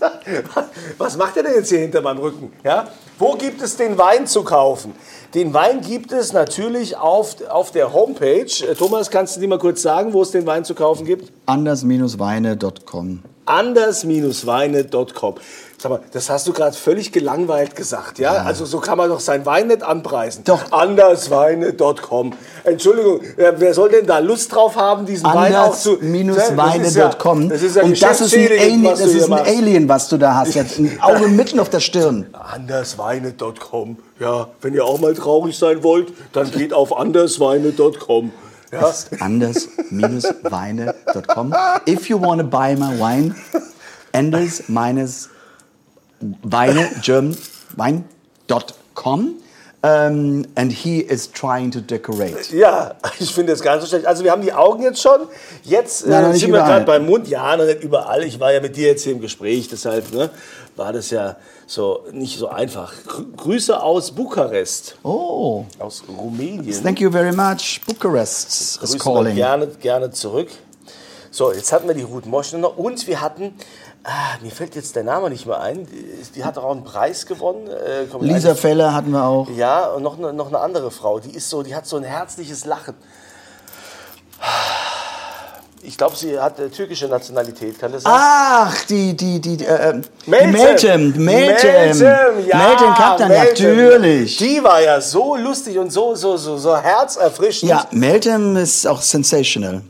was macht er denn jetzt hier hinter meinem Rücken? Ja? Wo gibt es den Wein zu kaufen? Den Wein gibt es natürlich auf, auf der Homepage. Äh, Thomas, kannst du dir mal kurz sagen, wo es den Wein zu kaufen gibt? Anders-weine.com. anders-weine.com. Sag mal, das hast du gerade völlig gelangweilt gesagt, ja? Also so kann man doch sein Wein nicht anpreisen. Doch. Andersweine.com. Entschuldigung, wer soll denn da Lust drauf haben, diesen Wein auch zu... Anders-weine.com. Das ist ja, Und das ist ein, Alien, was du das ist ein. Alien, was du da hast. Jetzt ein Auge mitten auf der Stirn. Andersweine.com. Ja, wenn ihr auch mal traurig sein wollt, dann geht auf andersweine.com. Ja? anders-weine.com. If you want to buy my wine, Anders minus Weine, German, wine.com. Um, and he is trying to decorate. Ja, ich finde das gar nicht so schlecht. Also wir haben die Augen jetzt schon. Jetzt Nein, äh, nicht sind wir gerade beim Mund. Ja, noch nicht überall. Ich war ja mit dir jetzt hier im Gespräch, deshalb ne, war das ja so nicht so einfach. Grü- Grüße aus Bukarest, Oh, aus Rumänien. thank you very much. Bucharest is calling. gerne, gerne zurück. So, jetzt hatten wir die Ruth Moschner noch und wir hatten, ah, mir fällt jetzt der Name nicht mehr ein, die, die hat auch einen Preis gewonnen. Äh, Lisa eine- Feller hatten wir auch. Ja, und noch eine, noch eine andere Frau, die ist so, die hat so ein herzliches Lachen. Ich glaube, sie hat äh, türkische Nationalität, kann das sein? Ach, die, die, die, äh, äh, Meltem. Meltem, Meltem. Meltem, ja, Meltem Kaplan, Meltem. natürlich. Die war ja so lustig und so, so, so, so herzerfrischend. Ja, Meltem ist auch sensational.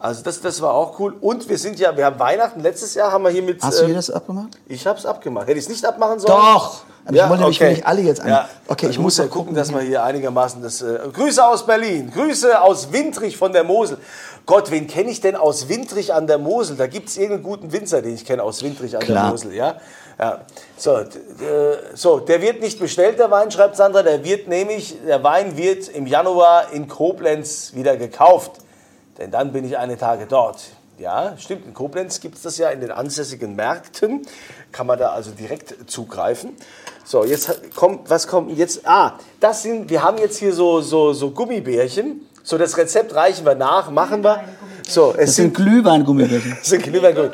Also das, das war auch cool. Und wir sind ja, wir haben Weihnachten, letztes Jahr haben wir hier mit... Hast du äh, dir das abgemacht? Ich habe es abgemacht. Hätte ich es nicht abmachen sollen? Doch. Aber ich wollte nämlich nicht alle jetzt an. Ja. Okay, ich muss ja mal gucken, dass wir hier einigermaßen das. Äh, Grüße aus Berlin, Grüße aus Windrich von der Mosel. Gott, wen kenne ich denn aus Windrich an der Mosel? Da gibt es irgendeinen guten Winzer, den ich kenne aus Windrich an der Klar. Mosel. Ja? Ja. So, äh, so, der wird nicht bestellt, der Wein, schreibt Sandra. Der wird nämlich, der Wein wird im Januar in Koblenz wieder gekauft. Denn dann bin ich eine Tage dort. Ja, stimmt. In Koblenz gibt es das ja in den ansässigen Märkten. Kann man da also direkt zugreifen. So, jetzt kommt, was kommt jetzt? Ah, das sind, wir haben jetzt hier so, so, so Gummibärchen. So, das Rezept reichen wir nach, machen wir. So, es Das sind Glühwein-Gummibärchen. <laughs> das sind Glühwein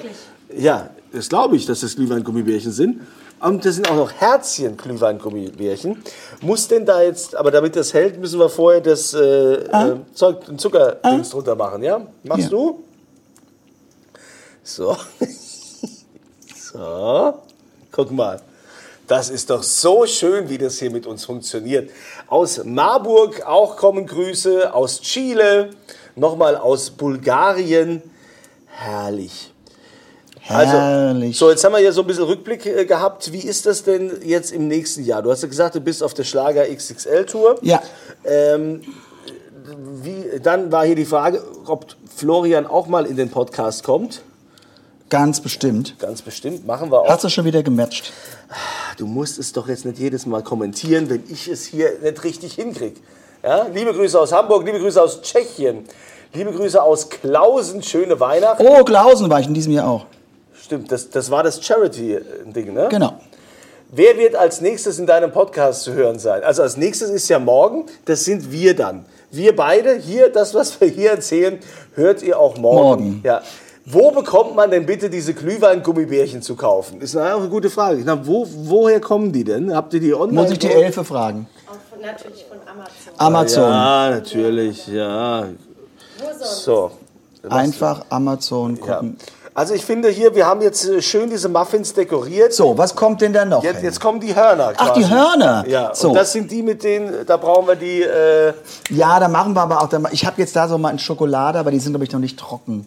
Ja, das glaube ich, dass das Glühwein-Gummibärchen sind. Und das sind auch noch Herzchen-Glühwein-Gummibärchen. Muss denn da jetzt, aber damit das hält, müssen wir vorher das äh, äh, Zeug, den Zuckerdings drunter machen, ja? Machst Ja. du? So. <laughs> so. Guck mal. Das ist doch so schön, wie das hier mit uns funktioniert. Aus Marburg auch kommen Grüße, aus Chile, nochmal aus Bulgarien. Herrlich. Also, Herrlich. so, jetzt haben wir ja so ein bisschen Rückblick äh, gehabt. Wie ist das denn jetzt im nächsten Jahr? Du hast ja gesagt, du bist auf der Schlager XXL-Tour. Ja. Ähm, wie, dann war hier die Frage, ob Florian auch mal in den Podcast kommt. Ganz bestimmt. Ganz bestimmt, machen wir auch. Hast du schon wieder gematcht? Du musst es doch jetzt nicht jedes Mal kommentieren, wenn ich es hier nicht richtig hinkriege. Ja? Liebe Grüße aus Hamburg, liebe Grüße aus Tschechien, Liebe Grüße aus Klausen, schöne Weihnachten. Oh, Klausen war ich in diesem Jahr auch. Stimmt, das, das war das Charity-Ding, ne? Genau. Wer wird als nächstes in deinem Podcast zu hören sein? Also als nächstes ist ja morgen, das sind wir dann. Wir beide, hier, das, was wir hier erzählen, hört ihr auch morgen. Morgen. Ja. Wo bekommt man denn bitte diese Glühwein-Gummibärchen zu kaufen? Ist eine, eine gute Frage. Na, wo, woher kommen die denn? Habt ihr die online? Muss ich die Elfe fragen. Auch natürlich von Amazon. Amazon. Ja, natürlich, ja. Wo sonst? So. Einfach Amazon Ja. Also ich finde hier, wir haben jetzt äh, schön diese Muffins dekoriert. So, was kommt denn da noch? Jetzt, jetzt kommen die Hörner. Ach, quasi. die Hörner. Ja, So. und das sind die mit denen, da brauchen wir die. Äh, Ja, da machen wir aber auch. Ich habe jetzt da so mal in Schokolade, aber die sind, glaube ich, noch nicht trocken.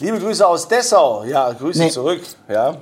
liebe Grüße aus Dessau. Ja, Grüße Nee. zurück. Ja.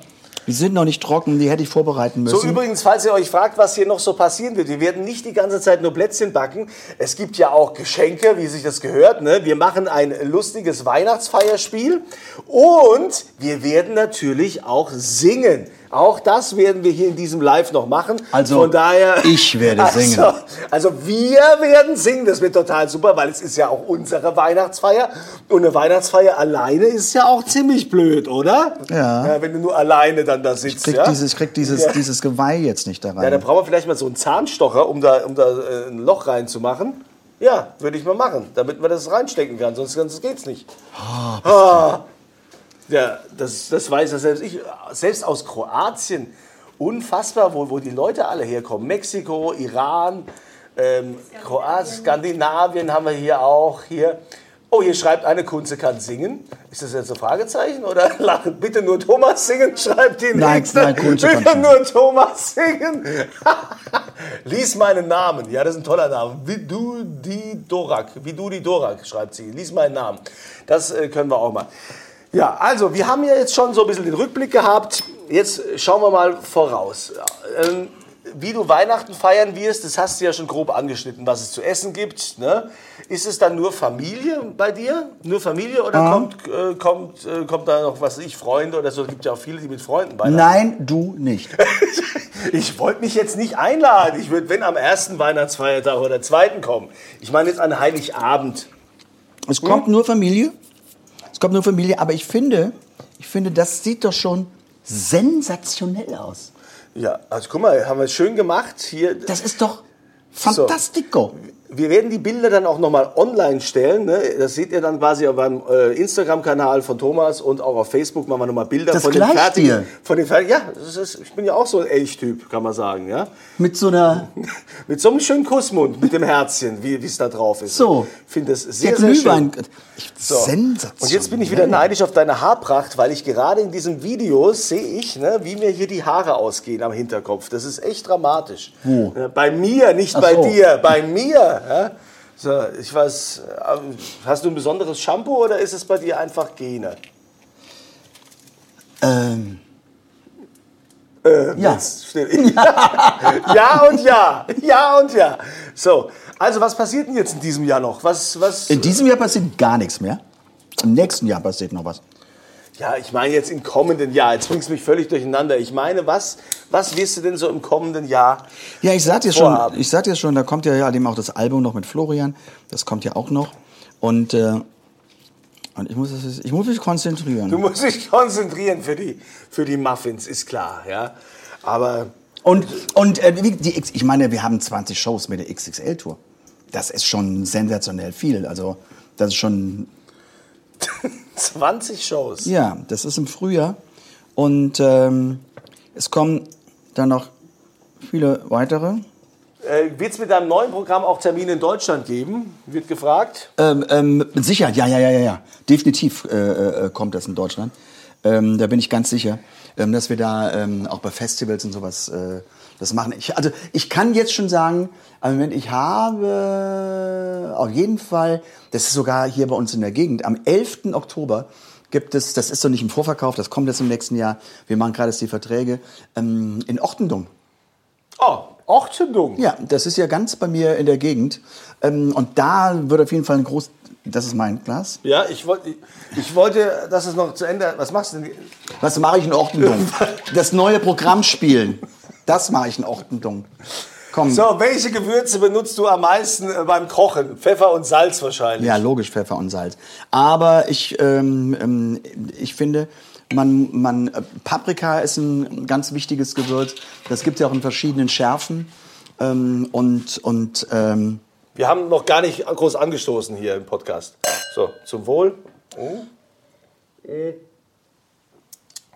Die sind noch nicht trocken, die hätte ich vorbereiten müssen. So übrigens, falls ihr euch fragt, was hier noch so passieren wird, wir werden nicht die ganze Zeit nur Plätzchen backen. Es gibt ja auch Geschenke, wie sich das gehört. Ne? Wir machen ein lustiges Weihnachtsfeierspiel und wir werden natürlich auch singen. Auch das werden wir hier in diesem Live noch machen. Also, Von daher, ich werde also, singen. Also wir werden singen, das wird total super, weil es ist ja auch unsere Weihnachtsfeier. Und eine Weihnachtsfeier alleine ist ja auch ziemlich blöd, oder? Ja. wenn du nur alleine dann da sitzt. ich krieg, ja? dieses, ich krieg dieses, Ja. dieses Geweih jetzt nicht da rein. Ja, dann brauchen wir vielleicht mal so einen Zahnstocher, um da, um da äh, ein Loch reinzumachen. Ja, würde ich mal machen, damit man das reinstecken kann, sonst, sonst geht's nicht. Ah. Ja, das, das weiß ja selbst ich. Selbst aus Kroatien, unfassbar, wo, wo die Leute alle herkommen. Mexiko, Iran, ähm, Kroatien, Skandinavien haben wir hier auch. Hier. Oh, hier schreibt eine Kunze kann singen. Ist das jetzt ein Fragezeichen oder <laughs> lachen? Bitte nur Thomas singen, schreibt die Nein, nächste. nein, Kunze kann Bitte singen. nur Thomas singen. <laughs> Lies meinen Namen. Ja, das ist ein toller Name. Vidudi Dorak. Vidudi Dorak schreibt sie. Lies meinen Namen. Das äh, können wir auch mal. Ja, also wir haben ja jetzt schon so ein bisschen den Rückblick gehabt. Jetzt schauen wir mal voraus. Ähm, wie du Weihnachten feiern wirst, das hast du ja schon grob angeschnitten, was es zu essen gibt. Ne? Ist es dann nur Familie bei dir? Nur Familie oder kommt, äh, kommt, äh, kommt da noch, was ich, Freunde oder so? Es gibt ja auch viele, die mit Freunden Weihnachten Nein, du nicht. <laughs> ich wollte mich jetzt nicht einladen. Ich würde, wenn am ersten Weihnachtsfeiertag oder zweiten kommen. Ich meine jetzt an Heiligabend. Es kommt nur Familie. Es kommt nur Familie, aber ich finde, ich finde, das sieht doch schon sensationell aus. Ja, also guck mal, haben wir es schön gemacht. Hier, Das ist doch fantastico. Wir werden die Bilder dann auch nochmal online stellen. Ne? Das seht ihr dann quasi auf beim äh, Instagram-Kanal von Thomas und auch auf Facebook machen wir nochmal Bilder Das von den fertigen. dir. Von den fertigen. Ja, ist, ich bin ja auch so ein Elchtyp, kann man sagen. Ja? Mit so einer <laughs> Mit so einem schönen Kussmund, mit dem Herzchen, wie es da drauf ist. So. Ich finde das sehr, sehr schön. Ich- So. Sensationell. Und jetzt bin ich wieder neidisch auf deine Haarpracht, weil ich gerade in diesem Video sehe ich, ne, wie mir hier die Haare ausgehen am Hinterkopf. Das ist echt dramatisch. Wo? Ja, Bei mir, nicht Ach bei so. dir, bei mir. Ja? So, ich weiß, äh, hast du ein besonderes Shampoo oder ist es bei dir einfach Gene? Ähm, Äh, Ja. <laughs> ja und ja, ja und ja. So, also was passiert denn jetzt in diesem Jahr noch? Was, was? in diesem Jahr passiert gar nichts mehr. Im nächsten Jahr passiert noch was. Ja, ich meine jetzt im kommenden Jahr. Jetzt bringst du mich völlig durcheinander. Ich meine, was, was wirst du denn so im kommenden Jahr? Ja, ich sag dir schon, ich sag dir schon, da kommt ja ja dem auch das Album noch mit Florian. Das kommt ja auch noch. Und, äh, und ich muss, ich muss mich konzentrieren. Du musst dich konzentrieren für die, für die Muffins, ist klar. Ja? Aber Und, und äh, die, X- ich meine, wir haben 20 Shows mit der XXL-Tour. Das ist schon sensationell viel. Also, das ist schon, <laughs> 20 Shows. ja, das ist im Frühjahr. Und ähm, es kommen dann noch viele weitere. Äh, Wird es mit deinem neuen Programm auch Termine in Deutschland geben? Wird gefragt. Ähm, ähm, mit Sicherheit, ja, ja, ja, ja, ja. Definitiv äh, äh, kommt das in Deutschland. Ähm, da bin ich ganz sicher, ähm, dass wir da ähm, auch bei Festivals und sowas äh, das machen. Ich, also ich kann jetzt schon sagen, am Moment, ich habe auf jeden Fall, das ist sogar hier bei uns in der Gegend, am 11. Oktober gibt es, das ist doch nicht im Vorverkauf, das kommt jetzt im nächsten Jahr, wir machen gerade jetzt die Verträge, ähm, in Ochtendung. Oh, Ortendung. Ja, das ist ja ganz bei mir in der Gegend. Ähm, und da wird auf jeden Fall ein groß. Das ist mein Glas. Ja, ich wollte, ich wollte, dass es noch zu Ende. Was machst du denn? Was mache ich in Ortendung? Das neue Programm spielen. Das mache ich in Ortendung. Komm. So, welche Gewürze benutzt du am meisten äh, beim Kochen? Pfeffer und Salz wahrscheinlich. Ja, logisch, Pfeffer und Salz. Aber ich, ähm, ähm, ich finde, man, man, äh, Paprika ist ein ganz wichtiges Gewürz. Das gibt ja auch in verschiedenen Schärfen. Ähm, und und ähm, Wir haben noch gar nicht groß angestoßen hier im Podcast. So, zum Wohl. Oh. Äh.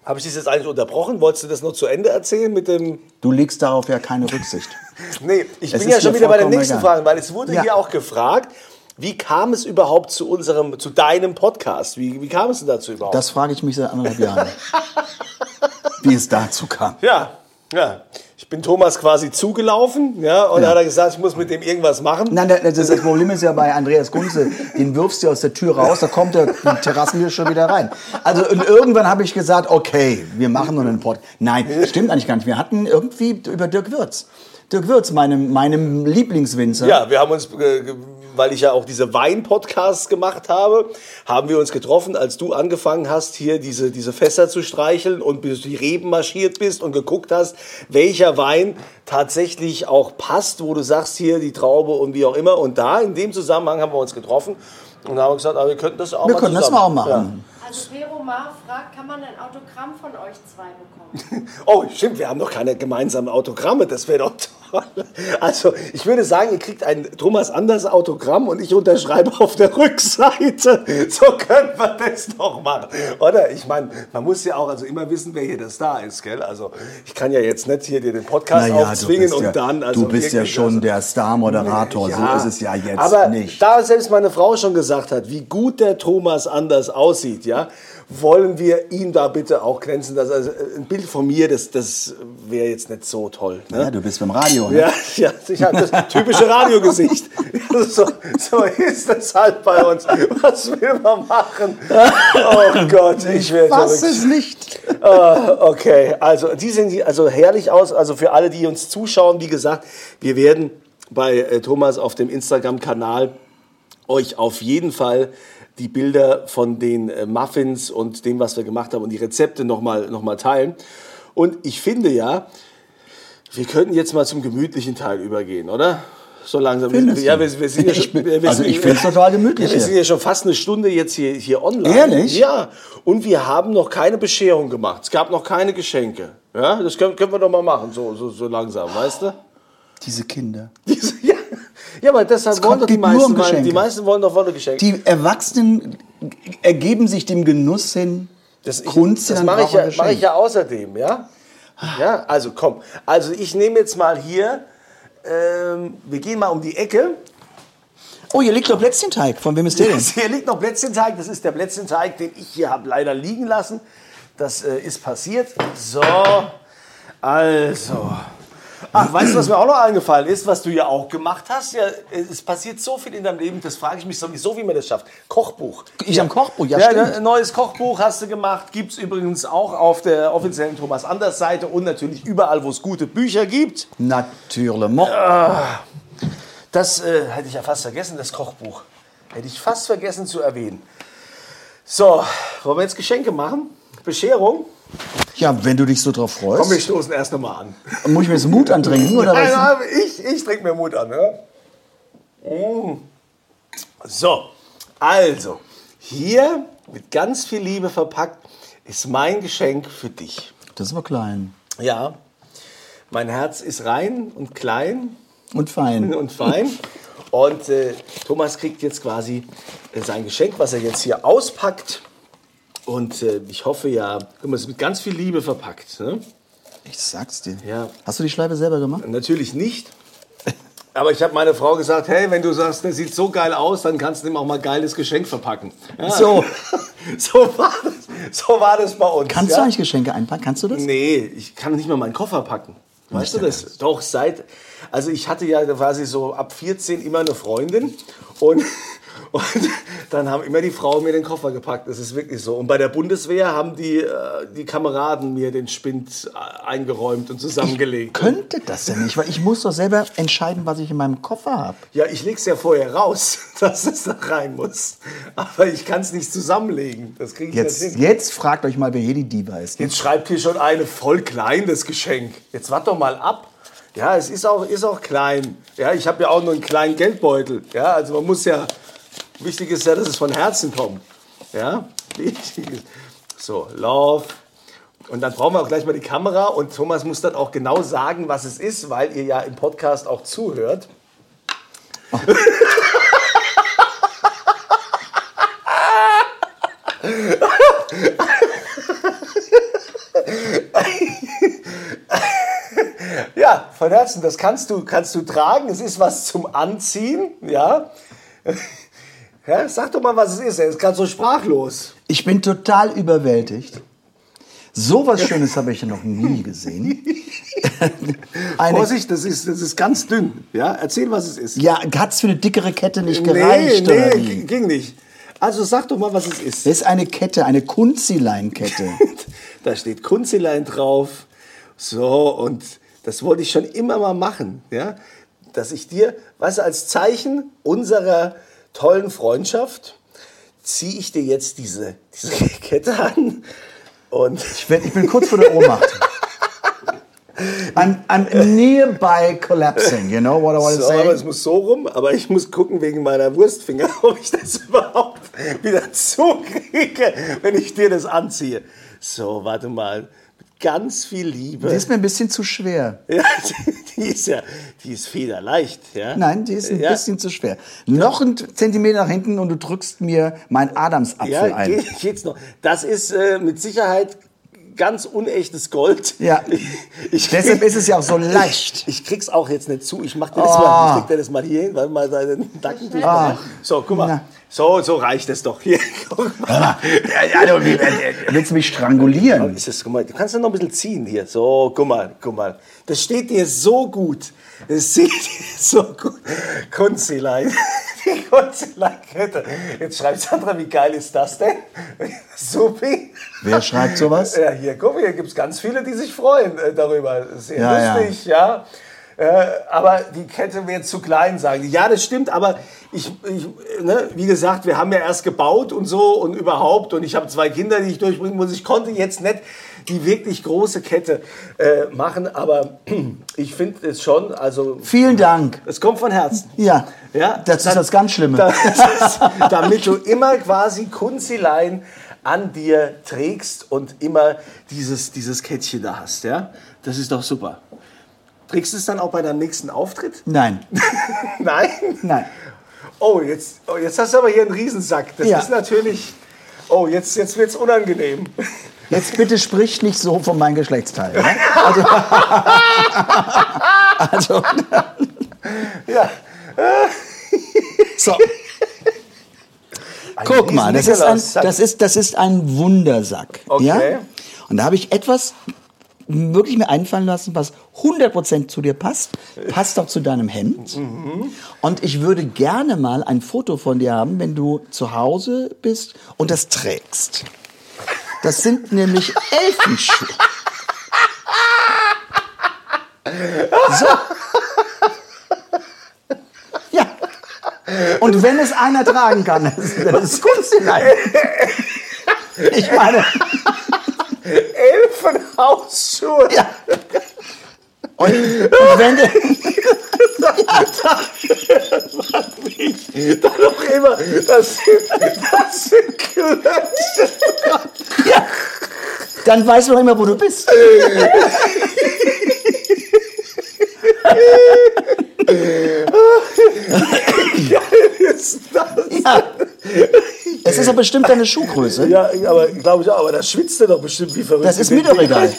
Habe ich das jetzt eigentlich unterbrochen? Wolltest du das noch zu Ende erzählen mit dem... du legst darauf ja keine Rücksicht. <laughs> Nee, ich Es bin ja schon wieder bei den nächsten egal. Fragen, weil es wurde Ja. hier auch gefragt, wie kam es überhaupt zu unserem, zu deinem Podcast? Wie, wie kam es denn dazu überhaupt? Das frage ich mich seit anderthalb Jahren. Wie es dazu kam. ja, ja. Ich bin Thomas quasi zugelaufen, ja, und Ja. hat er gesagt, ich muss mit dem irgendwas machen. Nein, das, das Problem ist ja bei Andreas Gunze, den wirfst du aus der Tür raus, da kommt der Terrassentür schon wieder rein. Also und irgendwann habe ich gesagt, okay, wir machen nur einen Pod. Nein, stimmt eigentlich gar nicht. Wir hatten irgendwie über Dirk Würz. Dirk Würz, meinem, meinem Lieblingswinzer. Ja, wir haben uns, äh, weil ich ja auch diese Wein-Podcasts gemacht habe, haben wir uns getroffen, als du angefangen hast, hier diese, diese Fässer zu streicheln und durch die Reben marschiert bist und geguckt hast, welcher Wein tatsächlich auch passt, wo du sagst, hier die Traube und wie auch immer. Und da, in dem Zusammenhang, haben wir uns getroffen und haben gesagt, ah, wir könnten das auch Wir mal können das mal auch machen. Also Pero Mar fragt, kann man ein Autogramm von euch zwei bekommen? <laughs> Oh, stimmt, wir haben noch keine gemeinsamen Autogramme, das wäre doch toll. Also, ich würde sagen, ihr kriegt ein Thomas Anders Autogramm und ich unterschreibe auf der Rückseite. So können wir das doch machen. Oder? Ich meine, man muss ja auch also immer wissen, wer hier der Star ist, gell? Also, ich kann ja jetzt nicht hier dir den Podcast Naja, aufzwingen und ja, dann. Also du bist ja schon also- der Star-Moderator, so ist es ja jetzt aber nicht. da selbst meine Frau schon gesagt hat, wie gut der Thomas anders aussieht, ja, wollen wir ihn da bitte auch glänzen. Das, also ein Bild von mir, das, das wäre jetzt nicht so toll. Ne? Ja, du bist beim Radio. Ne? Ja, <laughs> ja, ich habe das typische Radiogesicht. <laughs> So, so ist das halt bei uns. Was will man machen? Oh Gott, ich werde Was ist nicht? Ah, okay, also die sehen also herrlich aus. Also für alle, die uns zuschauen, wie gesagt, wir werden bei äh, Thomas auf dem Instagram-Kanal euch auf jeden Fall die Bilder von den äh, Muffins und dem, was wir gemacht haben und die Rezepte nochmal noch mal teilen. Und ich finde ja, wir könnten jetzt mal zum gemütlichen Teil übergehen, oder? So langsam. Findest ja, wir, wir sind ja Ich schon, bin- wir, also sind- ich find's total gemütlich wir hier. sind ja schon fast eine Stunde jetzt hier, hier online. Ehrlich? Ja. Und wir haben noch keine Bescherung gemacht. Es gab noch keine Geschenke. Ja, das können, können wir doch mal machen, so, so, so langsam, weißt du? Diese Kinder. Diese, <laughs> ja. Ja, aber deshalb Es wollen doch die meisten, um die meisten wollen doch wolle Geschenke. Die Erwachsenen ergeben sich dem Genuss hin, Das, ich, das mache ich, ja, mache ich ja außerdem, ja? Ja, also komm. Also ich nehme jetzt mal hier, ähm, wir gehen mal um die Ecke. Oh, hier liegt doch Plätzchenteig. Von wem ist der <laughs> denn? Hier liegt noch Plätzchenteig. Das ist der Plätzchenteig, den ich hier habe leider liegen lassen. Das äh, ist passiert. So, also. Ach, weißt du, was mir auch noch eingefallen ist, was du ja auch gemacht hast? Ja, es passiert so viel in deinem Leben, das frage ich mich sowieso, wie man das schafft. Kochbuch. Ich am Kochbuch, ja, Ja, stimmt. ne, ein neues Kochbuch hast du gemacht. Gibt es übrigens auch auf der offiziellen Thomas Anders Seite und natürlich überall, wo es gute Bücher gibt. Natürlich. Das äh, hätte ich ja fast vergessen, das Kochbuch. Hätte ich fast vergessen zu erwähnen. So, wollen wir jetzt Geschenke machen? Bescherung? Ja, wenn du dich so drauf freust. Komm, wir stoßen erst nochmal an. Muss ich mir jetzt Mut antrinken oder Nein, was? nein, ich, ich trinke mir Mut an. Ja? Mm. So, also, hier mit ganz viel Liebe verpackt ist mein Geschenk für dich. Das ist aber klein. Ja, mein Herz ist rein und klein Und fein. und fein. <laughs> Und äh, Thomas kriegt jetzt quasi äh, sein Geschenk, was er jetzt hier auspackt. Und äh, ich hoffe ja, guck mal, es ist mit ganz viel Liebe verpackt. Ne? Ich sag's dir. Ja. Hast du die Schleife selber gemacht? Natürlich nicht. Aber ich habe meine Frau gesagt, hey, wenn du sagst, der sieht so geil aus, dann kannst du ihm auch mal geiles Geschenk verpacken. Ja. So. <laughs> so, war das, so war das bei uns. Kannst ja? du eigentlich Geschenke einpacken? Kannst du das? Nee, ich kann nicht mal meinen Koffer packen. Weißt du das? Doch, seit. Also, ich hatte ja quasi so ab 14 immer eine Freundin. Und, und <laughs> dann haben immer die Frauen mir den Koffer gepackt. Das ist wirklich so. Und bei der Bundeswehr haben die, äh, die Kameraden mir den Spind äh, eingeräumt und zusammengelegt. Könnte das denn nicht? Weil ich muss doch selber entscheiden, was ich in meinem Koffer habe. Ja, ich leg's ja vorher raus, <laughs> dass es da rein muss. Aber ich kann es nicht zusammenlegen. Das kriege ich Jetzt, nicht hin. jetzt fragt euch mal, wer hier die Diva ist. Jetzt schreibt hier schon eine voll klein das Geschenk. Jetzt wart doch mal ab. Ja, es ist auch, ist auch klein. Ja, ich habe ja auch nur einen kleinen Geldbeutel. Ja, also man muss ja, wichtig ist ja, dass es von Herzen kommt. Ja, wichtig ist. So, Love. Und dann brauchen wir auch gleich mal die Kamera und Thomas muss dann auch genau sagen, was es ist, weil ihr ja im Podcast auch zuhört. <laughs> Ja, von Herzen, das kannst du, kannst du tragen. Es ist was zum Anziehen, ja. Ja sag doch mal, was es ist. Er ist gerade so sprachlos. Ich bin total überwältigt. So was Schönes habe ich ja noch nie gesehen. <laughs> Vorsicht, das ist, das ist ganz dünn. Ja, erzähl, was es ist. Ja, hat es für eine dickere Kette nicht gereicht? nee, nee, wie? ging nicht. Also sag doch mal, was es ist. Das ist eine Kette, eine Kunzilein-Kette. <laughs> Da steht Kunzilein drauf. So, und das wollte ich schon immer mal machen. Ja? Dass ich dir, weißt du, als Zeichen unserer tollen Freundschaft ziehe ich dir jetzt diese, diese <laughs> Kette an. Und Ich, werd, ich bin kurz vor der Ohnmacht. I'm, I'm nearby collapsing, you know what I want to so, aber es say? muss so rum, aber ich muss gucken wegen meiner Wurstfinger, <laughs> ob ich das überhaupt wieder zukriege, wenn ich dir das anziehe. So, warte mal. Ganz viel Liebe. Die ist mir ein bisschen zu schwer. <laughs> Ja, die ist ja, die ist federleicht, ja. Nein, die ist ein ja. bisschen zu schwer. Noch ein Zentimeter nach hinten und du drückst mir meinen Adamsapfel Ja, ein. geht, <laughs> geht's noch. Das ist äh, mit Sicherheit ganz unechtes Gold. Ja. <laughs> Ich, Deshalb ist es ja auch so leicht. Ich krieg's auch jetzt nicht zu. Ich mach dir das Oh. mal, ich leg dir das mal hier hin, weil mal deinen Nacken durch. Ah. So, guck mal. Na. So, so reicht es doch. <laughs> Hier, guck mal. Ja, ja, wie- willst du mich strangulieren? Ist das, guck mal, du kannst ja noch ein bisschen ziehen hier. So, guck mal, guck mal. Das steht dir so gut. Das sieht <laughs> dir so gut. Kunzilein. <laughs> Die Kunzilein-Kette. Jetzt schreibt Sandra, wie geil ist das denn? Supi. Wer schreibt sowas? Ja, hier, guck mal, hier gibt es ganz viele, die sich freuen äh, darüber. Sehr Ja, lustig, ja. Äh, aber die Kette wird zu klein, sagen die. Ja, das stimmt, aber ich, ich ne, wie gesagt, wir haben ja erst gebaut und so und überhaupt. Und ich habe zwei Kinder, die ich durchbringen muss. Ich konnte jetzt nicht die wirklich große Kette äh, machen, aber <clears throat> ich finde es schon, also Vielen Dank. es kommt von Herzen. Ja, Ja, das ist dann- das ganz Schlimme. <laughs> Das ist, damit du immer quasi Kunzilein an dir trägst und immer dieses, dieses Kettchen da hast. Ja? Das ist doch super. Trägst du es dann auch bei deinem nächsten Auftritt? Nein, <laughs> Nein? nein. Oh, jetzt, oh, jetzt hast du aber hier einen Riesensack. Das Ja. ist natürlich... Oh, jetzt, jetzt wird es unangenehm. Jetzt bitte sprich nicht so von meinem Geschlechtsteil. Ne? Also, <laughs> also, Ja. so. Guck mal, das ist, ein, das, ist, das ist ein Wundersack. Okay. Ja? Und da habe ich etwas wirklich mir einfallen lassen, was 100% zu dir passt. Passt auch zu deinem Hemd. Und ich würde gerne mal ein Foto von dir haben, wenn du zu Hause bist und das trägst. Das sind nämlich Elfenschuhe. So. Ja. Und wenn es einer tragen kann, dann ist es Kunstlein. Ich meine, Elfenhausschuhe. ja. Und, und wenn du, Dann noch immer. Das sind, das sind Klötzchen. ja, dann weißt du noch immer, wo du bist. <laughs> ist das? Ja. Es ist ja bestimmt deine Schuhgröße. Ja, aber glaube ich auch. Aber da schwitzt er doch bestimmt wie verrückt. Das ist mir doch egal. <laughs>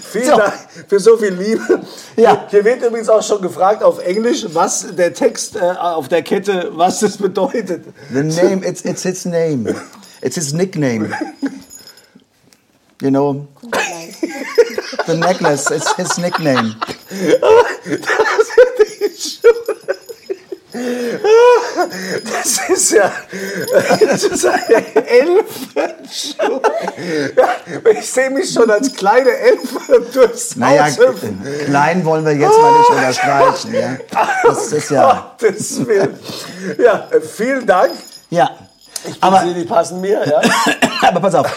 Vielen So. Dank für so viel Liebe. Ja. Hier wird übrigens auch schon gefragt auf Englisch, was der Text äh, auf der Kette, was das bedeutet. The name, it's, it's his name. It's his nickname. You know, the necklace, it's his nickname. <laughs> Das ist ja, das ist eine Elfenschuhe. Ja, ich sehe mich schon als kleine Elfe durchs Naja, klein wollen wir jetzt mal nicht unterstreichen. Ja? Das ist ja, Gottes Willen. Ja, vielen Dank. ja. Ich Aber- sehe, die passen mir, ja. <laughs> Aber pass auf.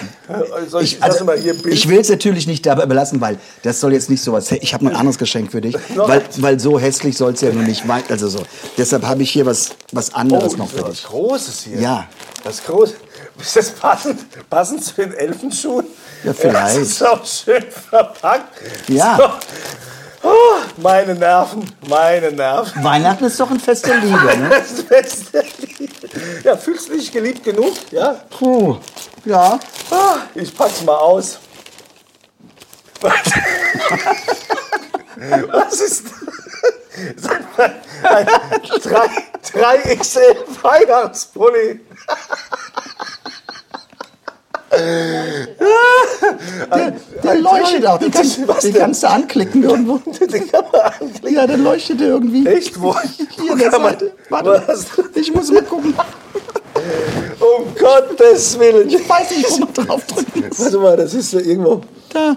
Soll ich, Ich, also, mal hier ein Bild? ich will es natürlich nicht dabei belassen, weil das soll jetzt nicht so was. Ich habe ein anderes Geschenk für dich, <laughs> weil, weil so hässlich soll es ja nur nicht. wei- Also so. Deshalb habe ich hier was, was anderes oh, noch für was dich. Großes hier. Ja. Was groß. Ist das passend, passend zu den Elfenschuhen? Ja, vielleicht. <laughs> Das ist auch schön verpackt. Ja. So. Oh, meine Nerven, meine Nerven. Weihnachten ist doch ein Fest der Liebe, ne? <laughs> Das Beste. Ja, fühlst du dich geliebt genug? Ja? Puh. Ja. Ah, Ich pack's mal aus. <laughs> Was ist Sag mal, ein 3, 3XL Weihnachtspulli. <laughs> <laughs> Der, der leuchtet auch. Den, kannst, <laughs> den kannst du anklicken irgendwo. Den kann man anklicken. Ja, der leuchtet irgendwie. Echt? Wo? Hier, der Seite. Warte, Was? ich muss mal gucken. Um Gottes Willen. Ich weiß nicht, wo man drauf drücken muss. Warte mal, das ist ja irgendwo. Da.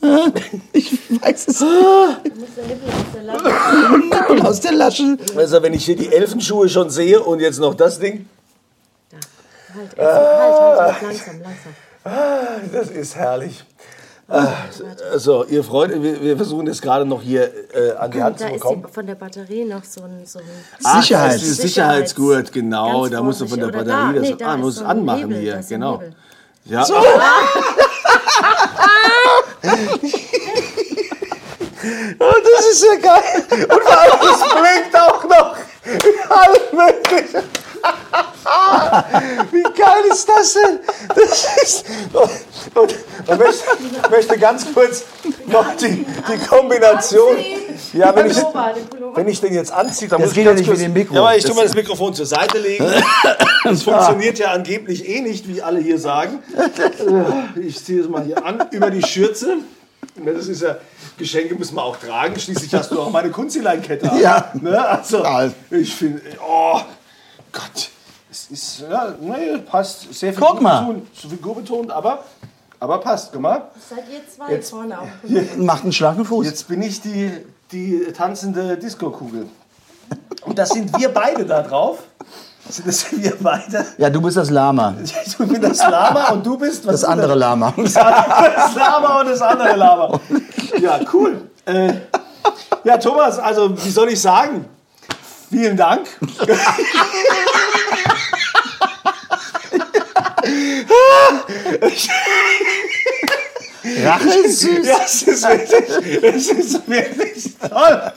Ja, Ich weiß es Du musst den Nippel aus der Lasche. nicht. Aus der Lasche. Also, wenn ich hier die Elfenschuhe schon sehe und jetzt noch das Ding, Halt, Essen, halt, halt, halt, langsam, langsam. das ist herrlich. Ah, Also, ihr Freunde, wir, versuchen das gerade noch hier äh, an die Hand Da zu ist bekommen. die, von der Batterie noch so ein... So ein Ach, Sicherheits- ist dieses Sicherheitsgurt, genau. Ganz Da musst du von der. Batterie da, das nee, da ah, ist musst so anmachen Hebel, hier, ist genau. Ja. <laughs> Oh, das ist ja geil. Und vor allem, das blinkt auch noch. Alles Mögliche. Wie geil ist das denn? Das ist. Und, und, und möchte, möchte ganz kurz noch die, die Kombination. Ja, wenn ich, Pullover, den Pullover. wenn ich den jetzt anziehe, dann Das muss geht ich ja ganz nicht kurz, mit dem Mikro. Ja, aber ich tue mal das Mikrofon zur Seite legen. Das funktioniert ja angeblich eh nicht, wie alle hier sagen. Ich ziehe es mal hier an über die Schürze. Das ist ja, Geschenke müssen wir auch tragen. Schließlich hast du auch meine Kunstleinkette. an. Ja. Ne? Also, Ja. ich finde, oh Gott, ist, ja, ne, passt sehr viel Guck mal. betont, figurbetont, aber, aber passt, guck mal. Seid ihr zwei vorne auf dem? Macht einen Schlag mit Fuß. Jetzt bin ich die, die tanzende Disco-Kugel. Und das sind wir beide da drauf. Sind das wir beide? Ja, du bist das Lama. <laughs> Ich bin das Lama und du bist was Das ist andere Lama. Das <laughs> Das Lama und das andere Lama. Ja, cool. Äh, ja, Thomas, also wie soll ich sagen? Vielen Dank. Rache ist süß. Ja, es ist wirklich, es ist wirklich toll.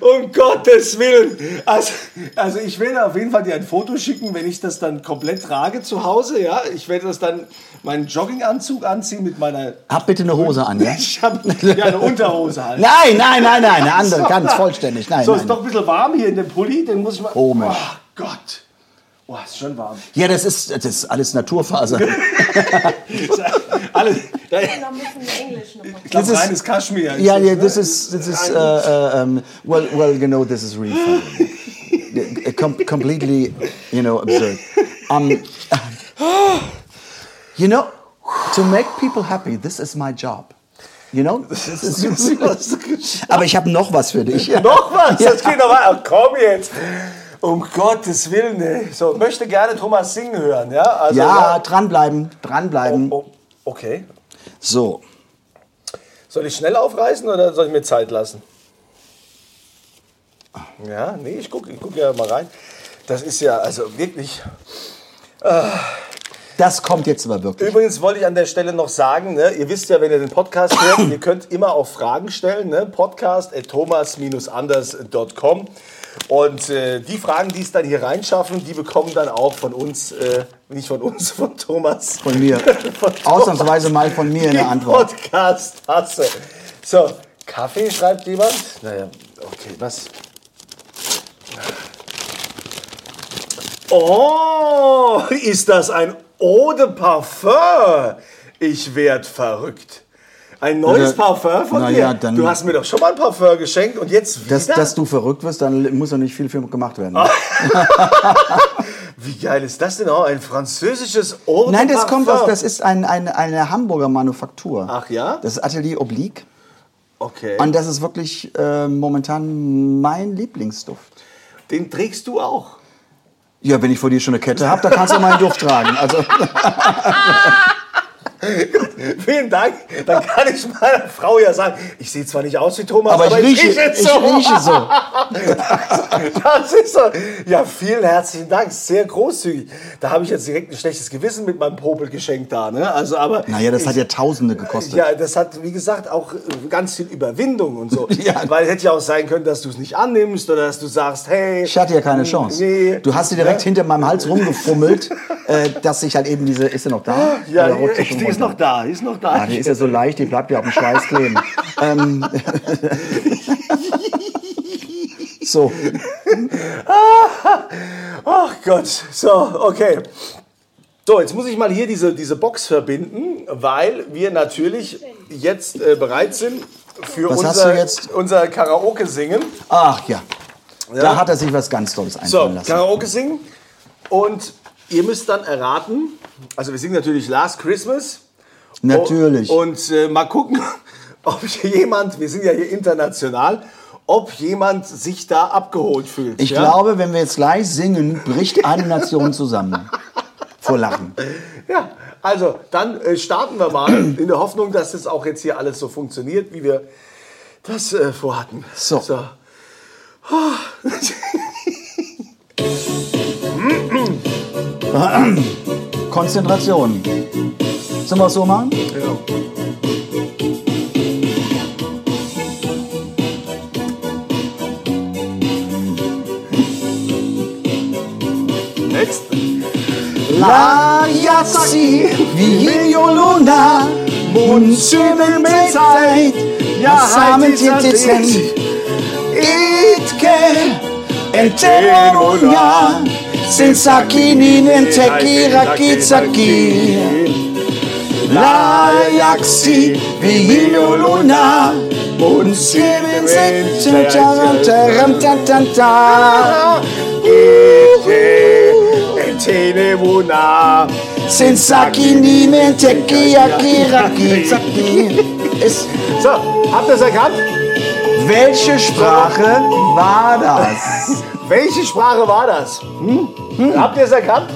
Um Gottes Willen. Also, also ich werde auf jeden Fall dir ein Foto schicken, wenn ich das dann komplett trage zu Hause. Ja, ich werde das dann meinen Jogginganzug anziehen mit meiner. Hab bitte eine Hose an, ja? Ich habe ja eine Unterhose halt. Nein, nein, nein, nein, eine andere, ganz vollständig. Nein, so, ist nein. doch ein bisschen warm hier in dem Pulli. Den muss ich mal. Komisch. Oh Gott. Oh, ist schon warm. Ja, das ist, das ist alles Naturfaser. <laughs> Alle, ja, Da müssen wir Englisch nochmal. ich glaube, Das ist- reines Kaschmir. ist Ja, das, yeah, ne? this is this is uh, um, well, well, you know, this is really funny. <laughs> Com completely, you know, absurd. Um, <sighs> you know, to make people happy, this is my job. You know, this is, aber ich habe noch was für dich. Noch was? Das geht noch weiter. Komm jetzt. Um Gottes Willen. ey. So, möchte gerne Thomas singen hören, ja? Also, Ja, dranbleiben, dranbleiben. Oh, okay. So, Soll ich schnell aufreißen oder soll ich mir Zeit lassen? Ja, nee, ich gucke ich guck ja mal rein. Das ist ja also wirklich. das kommt jetzt aber wirklich. Übrigens wollte ich an der Stelle noch sagen, ne, ihr wisst ja, wenn ihr den Podcast hört, ihr könnt immer auch Fragen stellen. Ne? Podcast.thomas-anders.com. Und äh, die Fragen, die es dann hier reinschaffen, die bekommen dann auch von uns, äh, nicht von uns, <laughs> von Thomas. Von mir. <laughs> Von Ausnahmsweise mal von mir eine Antwort. Podcast-Tasse. So, Kaffee schreibt jemand. Naja, okay, was? Oh, ist das ein Eau de Parfum? Ich werd verrückt. Ein neues Na, Parfum von dir? ja, dann- du hast mir doch schon mal ein Parfum geschenkt und jetzt wieder? Dass, dass du verrückt wirst, dann muss doch nicht viel für gemacht werden. <laughs> Wie geil ist das denn? Oh, ein französisches Eau Nein, das Parfum. kommt aus, das ist ein, ein, eine Hamburger Manufaktur. Ach ja? Das ist Atelier Oblique. Okay. Und das ist wirklich äh, momentan mein Lieblingsduft. Den trägst du auch. Ja, wenn ich vor dir schon eine Kette habe, dann kannst du meinen Duft tragen. Also, <laughs> <laughs> Vielen Dank. Dann kann ich meiner Frau ja sagen, ich sehe zwar nicht aus wie Thomas, Aber aber, ich rieche- jetzt ich so. rieche so. <laughs> Das ist so. Ja, vielen herzlichen Dank. Sehr großzügig. Da habe ich jetzt direkt ein schlechtes Gewissen mit meinem Popelgeschenk da. Ne? Also, aber naja, das ich, hat ja Tausende gekostet. Ja, das hat, wie gesagt, auch äh, ganz viel Überwindung und so. <laughs> Ja. Weil hätte ja auch sein können, dass du es nicht annimmst oder dass du sagst, hey. Ich hatte ja keine Chance. Nee. Du hast sie direkt hinter meinem Hals rumgefummelt, äh, dass ich halt eben diese. Ist sie noch da? Ja, die, schon die ist noch da, ist noch da. Ah, die ist ja so leicht, die bleibt ja auf dem Schweiß kleben. <laughs> ähm, so, Ach Gott, so, okay. So, jetzt muss ich mal hier diese, diese Box verbinden, weil wir natürlich jetzt äh, bereit sind für Was unser, unser Karaoke-Singen. ach ja. Ja. Da hat er sich was ganz Tolles So, einfallen lassen. Karaoke singen. Und ihr müsst dann erraten, also wir singen natürlich Last Christmas. Natürlich. Und äh, mal gucken, <laughs> ob jemand, wir sind ja hier international, ob jemand sich da abgeholt fühlt. Ich ja? glaube, wenn wir jetzt gleich singen, bricht eine Nation zusammen. <laughs> Vor Lachen. Ja, also dann äh, starten wir mal in der Hoffnung, dass das auch jetzt hier alles so funktioniert, wie wir das äh, vorhatten. So. <laughs> Konzentration. Sollen wir es so machen? Ja. Jetzt. La Yazzi, Vigilio Luna, Mundsummen Zeit, ja, Samen Titisen, Itke, Enteronia, Sensakinin, Enteki, Rakizaki. La Yaxi, Vigilio Luna, Taram, Tan, Tan, Tan. Tenebuna. Sensaki ni menteki akiraki zaki. Es- So, habt ihr es erkannt? Welche Sprache war das? Welche Sprache war das? Hm? Habt ihr es erkannt?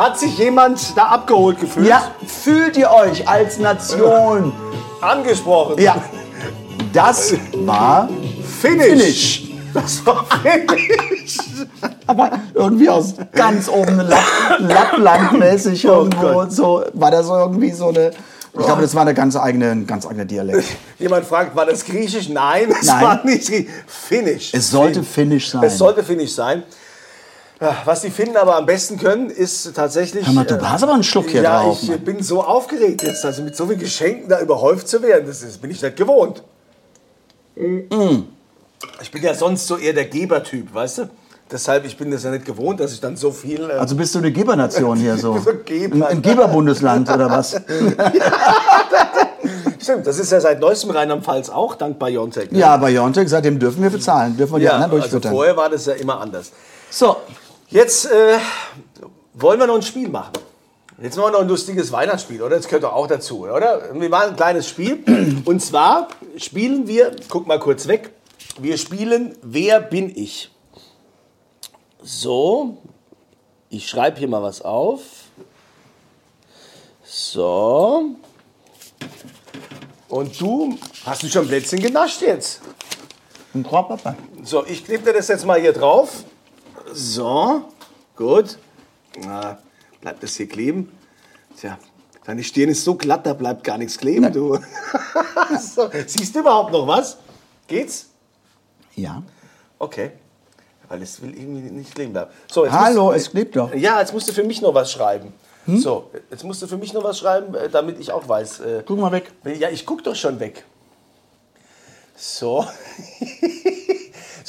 Hat sich jemand da abgeholt gefühlt? Ja, fühlt ihr euch als Nation? <laughs> Angesprochen? Ja, das war Finish. Finish. Das war Finish. <laughs> Aber irgendwie aus ganz oben Lapp, Lapplandmäßig irgendwo Gott. und so war das irgendwie so eine. Ich glaube, das war eine ganz eigene, ein ganz eigener Dialekt. <laughs> Jemand fragt, war das griechisch? Nein, es Nein. war nicht griechisch. Finnisch. Es sollte Finnish sein. Es sollte Finnisch sein. Ja, Was die Finnen aber am besten können, ist tatsächlich. Hör mal, du äh, hast aber einen Schluck hier ja, drauf. ich äh, Mann. bin so aufgeregt jetzt, also mit so vielen Geschenken da überhäuft zu werden, das, ist, bin ich nicht gewohnt. Ich bin ja sonst so eher der Gebertyp, weißt du? Deshalb, ich bin das ja nicht gewohnt, dass ich dann so viel. äh, Also bist du eine Gebernation hier so? <laughs> So Geber. Ein, ein Geberbundesland oder was? <laughs> <laughs> Stimmt, das ist ja seit neuestem Rheinland-Pfalz auch, dank Biontech. ne? Ja, bei Jontek, seitdem dürfen wir bezahlen. Dürfen wir die ja anderen also durchfüttern. vorher war das ja immer anders. so, Jetzt äh, wollen wir noch ein Spiel machen. Jetzt machen wir noch ein lustiges Weihnachtsspiel, oder? Das gehört doch auch dazu, oder? Wir machen ein kleines Spiel. Und zwar spielen wir, guck mal kurz weg, wir spielen Wer bin ich? So, ich schreibe hier mal was auf. So. Und du hast du schon Plätzchen genascht jetzt? ein Korbpapa. So, ich klebe dir das jetzt mal hier drauf. So, gut. Na, bleibt das hier kleben? Tja, deine Stirn ist so glatt, da bleibt gar nichts kleben, du. <laughs> so, siehst du überhaupt noch was? Geht's? Ja. Okay. Weil es will irgendwie nicht kleben bleiben. So, jetzt Hallo, musst, es klebt doch. Ja, jetzt musst du für mich noch was schreiben. So, jetzt musst du für mich noch was schreiben, äh, damit ich auch weiß. äh, Guck mal weg. Ja, ich guck doch schon weg. So. <laughs>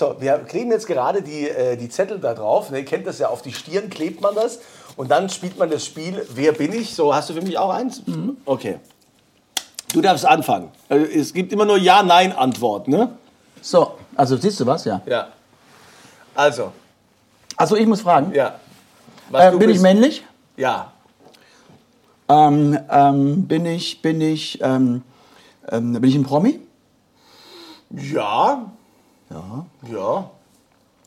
so, wir kleben jetzt gerade die, äh, die Zettel da drauf. Ne, ihr kennt das ja, auf die Stirn klebt man das. Und dann spielt man das Spiel Wer bin ich? So, hast du für mich auch eins? Okay. Du darfst anfangen. Also, es gibt immer nur Ja-Nein-Antwort, ne? So, also siehst du was, ja. Ja. Also, Also ich muss fragen, ja. Äh, du bin ich bist- männlich? Ja. Ähm, ähm, bin ich, bin ich, ähm, ähm, bin ich ein Promi? Ja. Ja. Ja.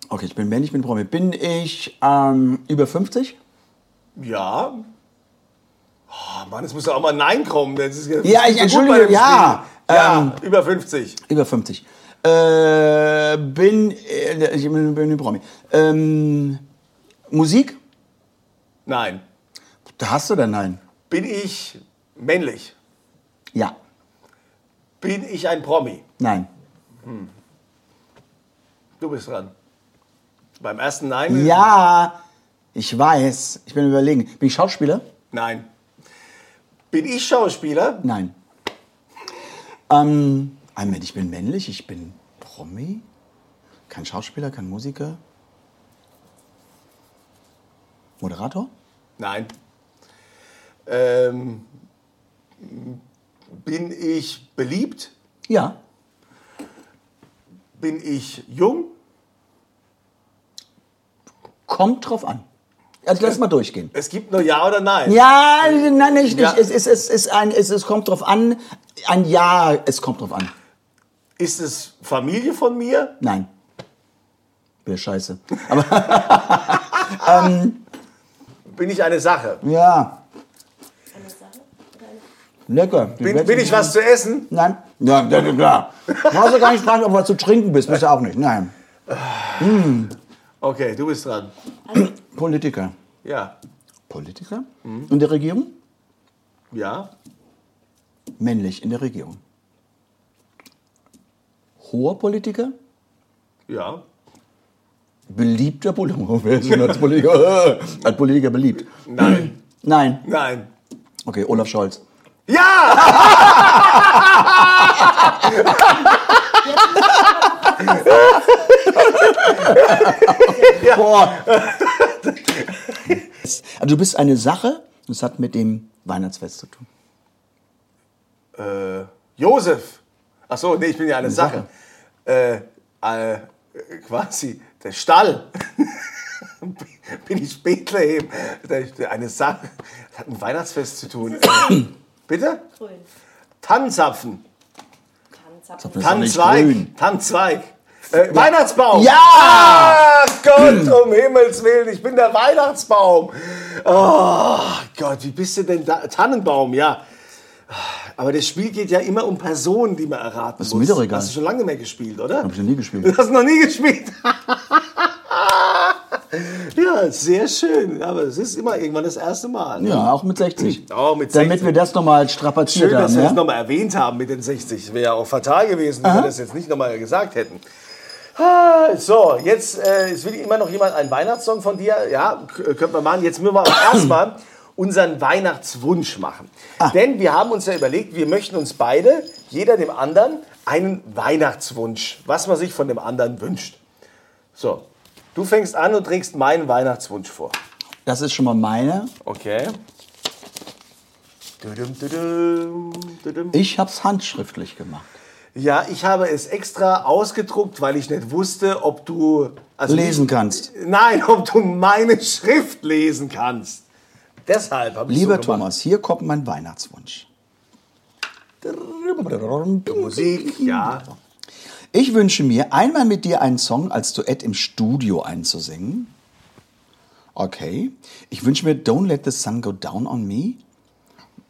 Okay, ich bin männlich, ich bin Promi. Bin ich ähm, über 50? Ja. Oh Mann, es muss doch auch mal Nein kommen. Das ist, das Ja, ich so entschuldige, ja. Ja, ähm, über 50. Über 50. Äh, bin, äh, ich bin, bin ein Promi. Ähm, Musik? Nein. Da hast du denn nein? Bin ich männlich? Ja. Bin ich ein Promi? Nein. Hm. Du bist dran. Beim ersten Nein? Ja, ich weiß. Ich bin überlegen. Bin ich Schauspieler? Nein. Bin ich Schauspieler? Nein. Ähm, Moment, ich bin männlich, ich bin Promi. Kein Schauspieler, kein Musiker. Moderator? Nein. Ähm, bin ich beliebt? Ja. Bin ich jung? Kommt drauf an. Also lass mal durchgehen. Es gibt nur Ja oder Nein. Ja, nein, nicht. Ja. nicht. Es, ist, es, ist ein, es, es kommt drauf an. Ein Ja, es kommt drauf an. Ist es Familie von mir? Nein. Wäre scheiße. <laughs> Aber <laughs> ähm, Bin ich eine Sache? ja. Lecker. Bin, bin ich was zu essen? Nein. Ja, klar. <laughs> Du brauchst ja gar nicht fragen, ob du was zu trinken bist. Bist du auch nicht. Nein. Hm. Okay, du bist dran. Politiker. Ja. Politiker? In der Regierung? Ja. Männlich in der Regierung. Hoher Politiker? Ja. Beliebter Politiker. <laughs> Wer ist denn als <laughs> Politiker? <laughs> Als Politiker beliebt? Nein. <clears throat> Nein. Nein. Okay, Olaf Scholz. Ja! <laughs> Boah. <laughs> Also du bist eine Sache, das hat mit dem Weihnachtsfest zu tun. Äh, Josef. Ach so, nee, ich bin ja eine, Sache. Äh, äh, quasi der Stall. <laughs> bin ich Bethlehem. Eine Sache. Das hat mit Weihnachtsfest zu tun. <coughs> Bitte? Grün. Tannenzapfen. Nicht Tannenzweig. grün. Tannenzweig. Äh, Weihnachtsbaum. Ja! Ah, Gott, um Himmels Willen, ich bin der Weihnachtsbaum. Oh Gott, wie bist du denn da? Tannenbaum, ja. Aber das Spiel geht ja immer um Personen, die man erraten Das ist muss. mir doch egal. Hast du schon lange mehr gespielt, oder? Hab ich noch nie gespielt. Du hast noch nie gespielt. <laughs> ja, sehr schön. Aber es ist immer irgendwann das erste Mal. ne? Ja, auch mit 60. Auch mit Damit 60. wir das nochmal strapaziert Schön, dass haben. wir Ja? das nochmal erwähnt haben mit den 60. Wäre ja auch fatal gewesen, wenn wir das jetzt nicht nochmal gesagt hätten. Ah, So, jetzt, äh, will immer noch jemand einen Weihnachtssong von dir. Ja, könnte man machen. Jetzt müssen wir aber erstmal unseren Weihnachtswunsch machen. Denn wir haben uns ja überlegt, wir möchten uns beide, jeder dem anderen, einen Weihnachtswunsch, was man sich von dem anderen wünscht. So, du fängst an und trägst meinen Weihnachtswunsch vor. Das ist schon mal meine. Okay. Ich hab's handschriftlich gemacht. Ja, ich habe es extra ausgedruckt, weil ich nicht wusste, ob du also Lesen kannst. Nein, ob du meine Schrift lesen kannst. Deshalb habe ich Lieber so. Thomas, hier kommt mein Weihnachtswunsch. Musik, ja. Ich wünsche mir, einmal mit dir einen Song als Duett im Studio einzusingen. Okay. Ich wünsche mir Don't Let the Sun Go Down on Me,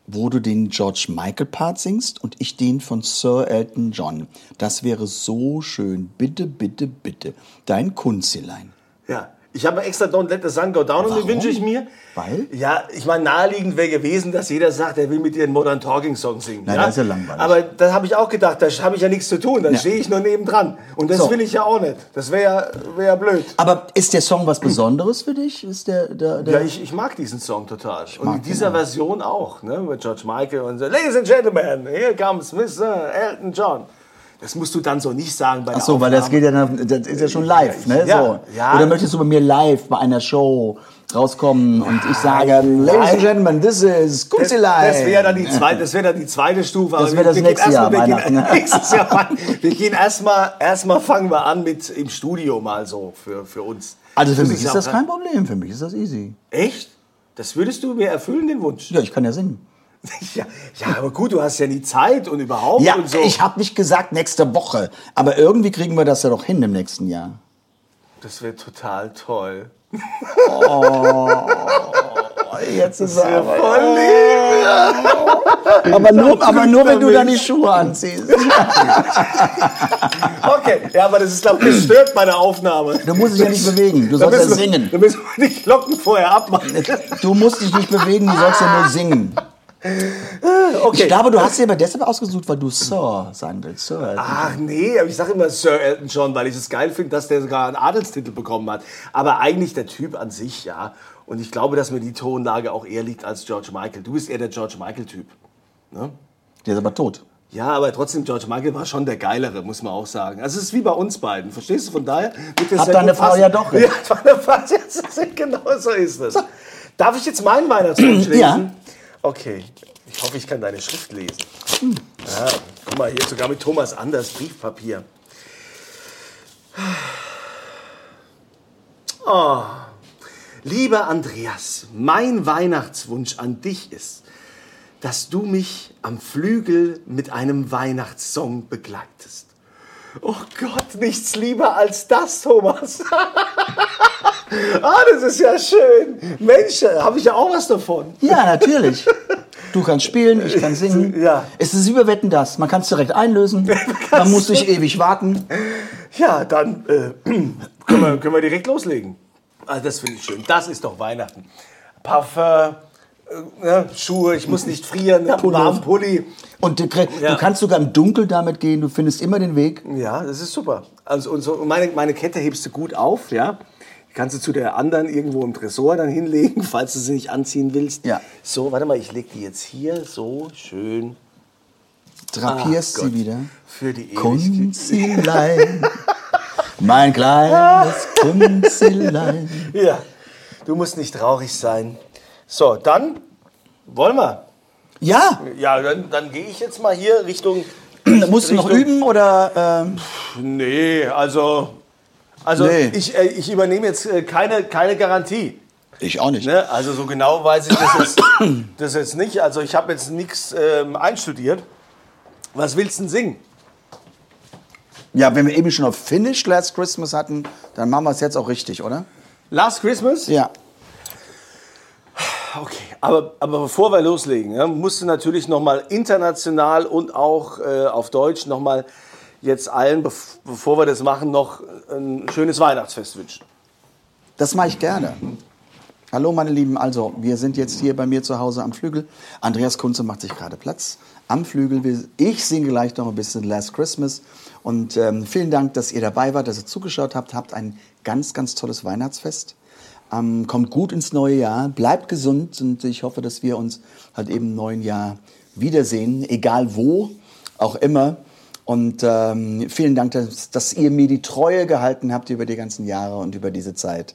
wo du den George Michael Part singst und ich den von Sir Elton John. Das wäre so schön. Bitte, bitte, bitte. Dein Kunzilein. Ja. Ich habe extra Don't Let the Sun Go Down und den wünsche ich mir. Weil? Ja, ich meine, naheliegend wäre gewesen, dass jeder sagt, er will mit dir einen Modern Talking Song singen. Nein, ja? das ist ja langweilig. Aber da habe ich auch gedacht, da habe ich ja nichts zu tun. Da Ja. stehe ich nur nebendran. Und das So. will ich ja auch nicht. Das wäre ja, wär blöd. Aber ist der Song was Besonderes für dich? Ist der, der, der Ja, ich, ich mag diesen Song total. und in dieser den. Version auch, ne? Mit George Michael und so. Ladies and Gentlemen, here comes Mr. Elton John. Das musst du dann so nicht sagen bei der Ach so, weil das geht ja, dann- das ist ja schon live, ne? Ja, so. ja. Oder möchtest du bei mir live bei einer Show rauskommen und ich sage, Ladies and Gentlemen, this is Das, Kunzilein. das wäre dann, die zweite- das wär dann die zweite Stufe. Das Aber wär das wir nächste Jahr, wir gehen, <laughs> nächstes Jahr. Wir gehen erstmal, erstmal fangen wir an mit im Studio mal so für, für uns. Also für Das mich ist ja das kein Problem, für mich ist das easy. Echt? Das würdest du mir erfüllen, den Wunsch? Ja, ich kann ja singen. <laughs> Ja, ja aber gut, du hast ja nie Zeit und überhaupt Ja, und so. ich habe nicht gesagt nächste Woche, aber irgendwie kriegen wir das ja doch hin im nächsten Jahr. das wäre total toll. Jetzt ist er aber. voll lieb. <laughs> Aber nur, aber nur wenn du dann die Schuhe anziehst. <laughs> Okay, ja, aber das ist, glaube ich, das stört meine Aufnahme. Du musst dich ja nicht bewegen, du sollst ja singen. Müssen wir die Glocken vorher abmachen. Du musst dich nicht bewegen, du sollst ja nur singen. Okay. Ich glaube, du hast dir aber deshalb ausgesucht, weil du Sir sein willst. Sir. Ach nee, aber ich sage immer Sir Elton John, weil ich es geil finde, dass der sogar einen Adelstitel bekommen hat. Aber eigentlich der Typ an sich, ja. Und ich glaube, dass mir die Tonlage auch eher liegt als George Michael. Du bist eher der George Michael-Typ. Ne? Der ist aber tot. Ja, aber trotzdem, George Michael war schon der Geilere, muss man auch sagen. Also es ist wie bei uns beiden, verstehst du? Von daher <laughs> Hat deine Frau ja doch. Ja, meine Frau, genau so ist es. Darf ich jetzt meinen Weihnachtswunsch lesen? Ja. Okay, ich hoffe, ich kann deine Schrift lesen. Ja, guck mal, hier sogar mit Thomas Anders Briefpapier. Oh, lieber Andreas, mein Weihnachtswunsch an dich ist, dass du mich am Flügel mit einem Weihnachtssong begleitest. Oh Gott, nichts lieber als das, Thomas. <laughs> ah, das ist ja schön. Mensch, habe ich ja auch was davon. Ja, natürlich. Du kannst spielen, ich kann singen. Ja. Es ist über Wetten das. Man kann es direkt einlösen. <laughs> Man muss nicht ewig warten. Ja, dann äh, <clears throat> können, wir, können wir direkt loslegen. Ah, das finde ich schön. Das ist doch Weihnachten. Parfum, ne, Schuhe, ich muss nicht frieren, Pullover. warmen Pulli. Und du, krieg- Ja. du kannst sogar im Dunkeln damit gehen. Du findest immer den Weg. Ja, das ist super. Also und so, meine, meine Kette hebst du gut auf, ja. Die kannst du zu der anderen irgendwo im Tresor dann hinlegen, <laughs> falls du sie nicht anziehen willst. Ja. So, warte mal, ich leg die jetzt hier so schön Drapierst Ach sie wieder. für die Ewigkeit. Kunzilein. <laughs> mein kleines Kunzilein. Ja, du musst nicht traurig sein. So, dann wollen wir. Ja, Ja, dann, dann gehe ich jetzt mal hier Richtung. <clears throat> musst du noch üben oder? Ähm, Nee, also. Also Nee. ich, äh, ich übernehme jetzt äh, keine, keine Garantie. ich auch nicht. Ne? Also so genau weiß ich das jetzt, <clears throat> das jetzt nicht. Also ich habe jetzt nichts ähm, einstudiert. Was willst du denn singen? Ja, wenn wir eben schon auf Finish Last Christmas hatten, dann machen wir es jetzt auch richtig, oder? Last Christmas? Ja. <laughs> Okay, aber, aber bevor wir loslegen, ja, musst du natürlich nochmal international und auch äh, auf Deutsch nochmal jetzt allen, bev bevor wir das machen, noch ein schönes Weihnachtsfest wünschen. Das mache ich gerne. Hallo meine Lieben, also wir sind jetzt hier bei mir zu Hause am Flügel. Andreas Kunze macht sich gerade Platz am Flügel. Ich singe gleich noch ein bisschen Last Christmas. Und ähm, vielen Dank, dass ihr dabei wart, dass ihr zugeschaut habt. Habt ein ganz, ganz tolles Weihnachtsfest. Ähm, kommt gut ins neue Jahr, bleibt gesund und ich hoffe, dass wir uns halt eben im neuen Jahr wiedersehen, egal wo, auch immer. Und ähm, vielen Dank, dass, dass ihr mir die Treue gehalten habt über die ganzen Jahre und über diese Zeit.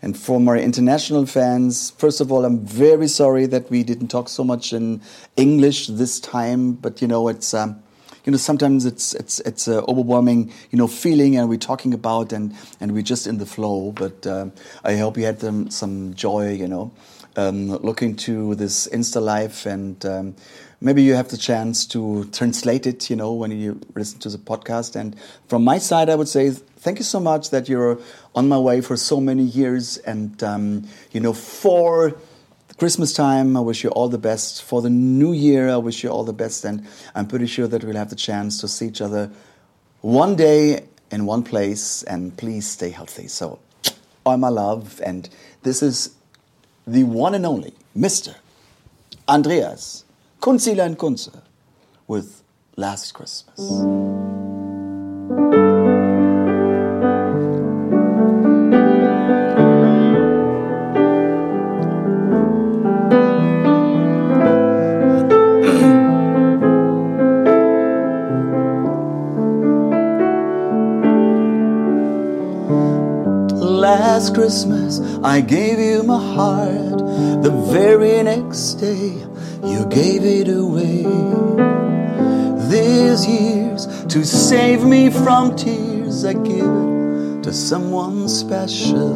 And for my international fans, first of all, I'm very sorry that we didn't talk so much in English this time, but you know, it's um, you know sometimes it's it's it's a overwhelming you know feeling, and we're talking about and and we're just in the flow. But um, I hope you had um, some joy, you know, um, looking to this Insta life and. Um, maybe you have the chance to translate it, you know, when you listen to the podcast. And from my side, I would say thank you so much that you're on my way for so many years. And, um, you know, for Christmas time, I wish you all the best. For the new year, I wish you all the best. And I'm pretty sure that we'll have the chance to see each other one day in one place. And please stay healthy. So, all my love. And this is the one and only Mr. Andreas Kunzilein Kunze with Last Christmas. Christmas, I gave you my heart. The very next day, you gave it away. These year's to save me from tears, I give it to someone special.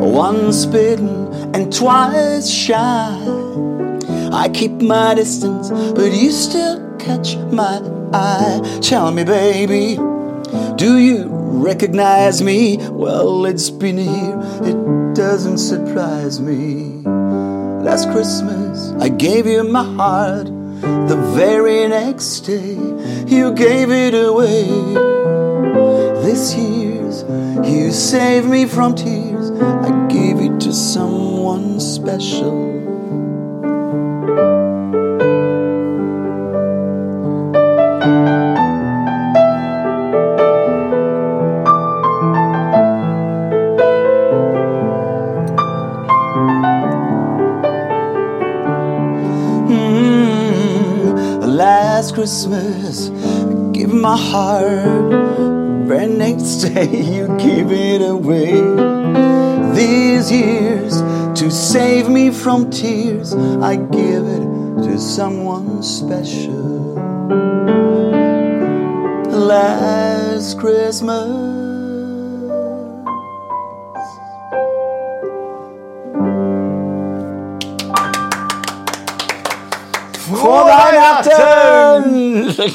Once bitten and twice shy. I keep my distance, but you still catch my eye. Tell me, baby, do you recognize me. Well, it's been year, it doesn't surprise me. Last Christmas, I gave you my heart. The very next day, you gave it away. This year's, you saved me from tears. I gave it to someone special. Christmas, I gave my heart. Very next day, <laughs> you give it away. These years, to save me from tears, I give it to someone special. Last Christmas.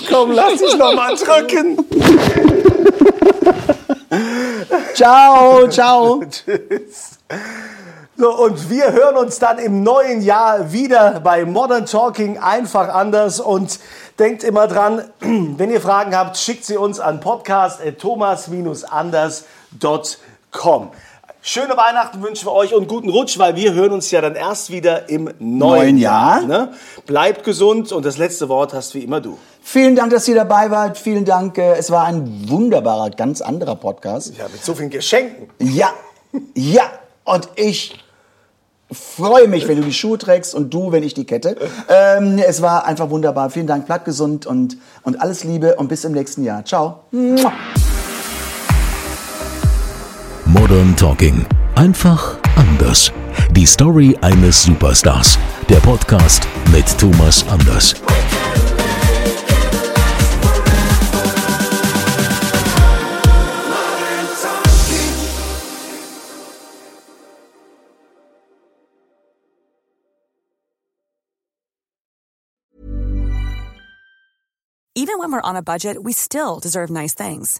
Komm, lass dich noch mal drücken. Ciao, ciao. Tschüss. So, und wir hören uns dann im neuen Jahr wieder bei Modern Talking einfach anders. Und denkt immer dran, <clears throat> wenn ihr Fragen habt, schickt sie uns an podcast.thomas-anders.com. Schöne Weihnachten wünschen wir euch und guten Rutsch, weil wir hören uns ja dann erst wieder im neuen, Neuen Jahr. Ne? Bleibt gesund und das letzte Wort hast wie immer du. Vielen Dank, dass ihr dabei wart. Vielen Dank. äh, Es war ein wunderbarer, ganz anderer Podcast. Ja, mit so vielen Geschenken. Ja, ja. Und ich freue mich, wenn du die Schuhe trägst und du, wenn ich die Kette. Ähm, es war einfach wunderbar. Vielen Dank. Bleibt gesund und, und alles Liebe und bis im nächsten Jahr. Ciao. Modern Talking. Einfach anders. Die Story eines Superstars. Der Podcast mit Thomas Anders. Even when we're on a budget, we still deserve nice things.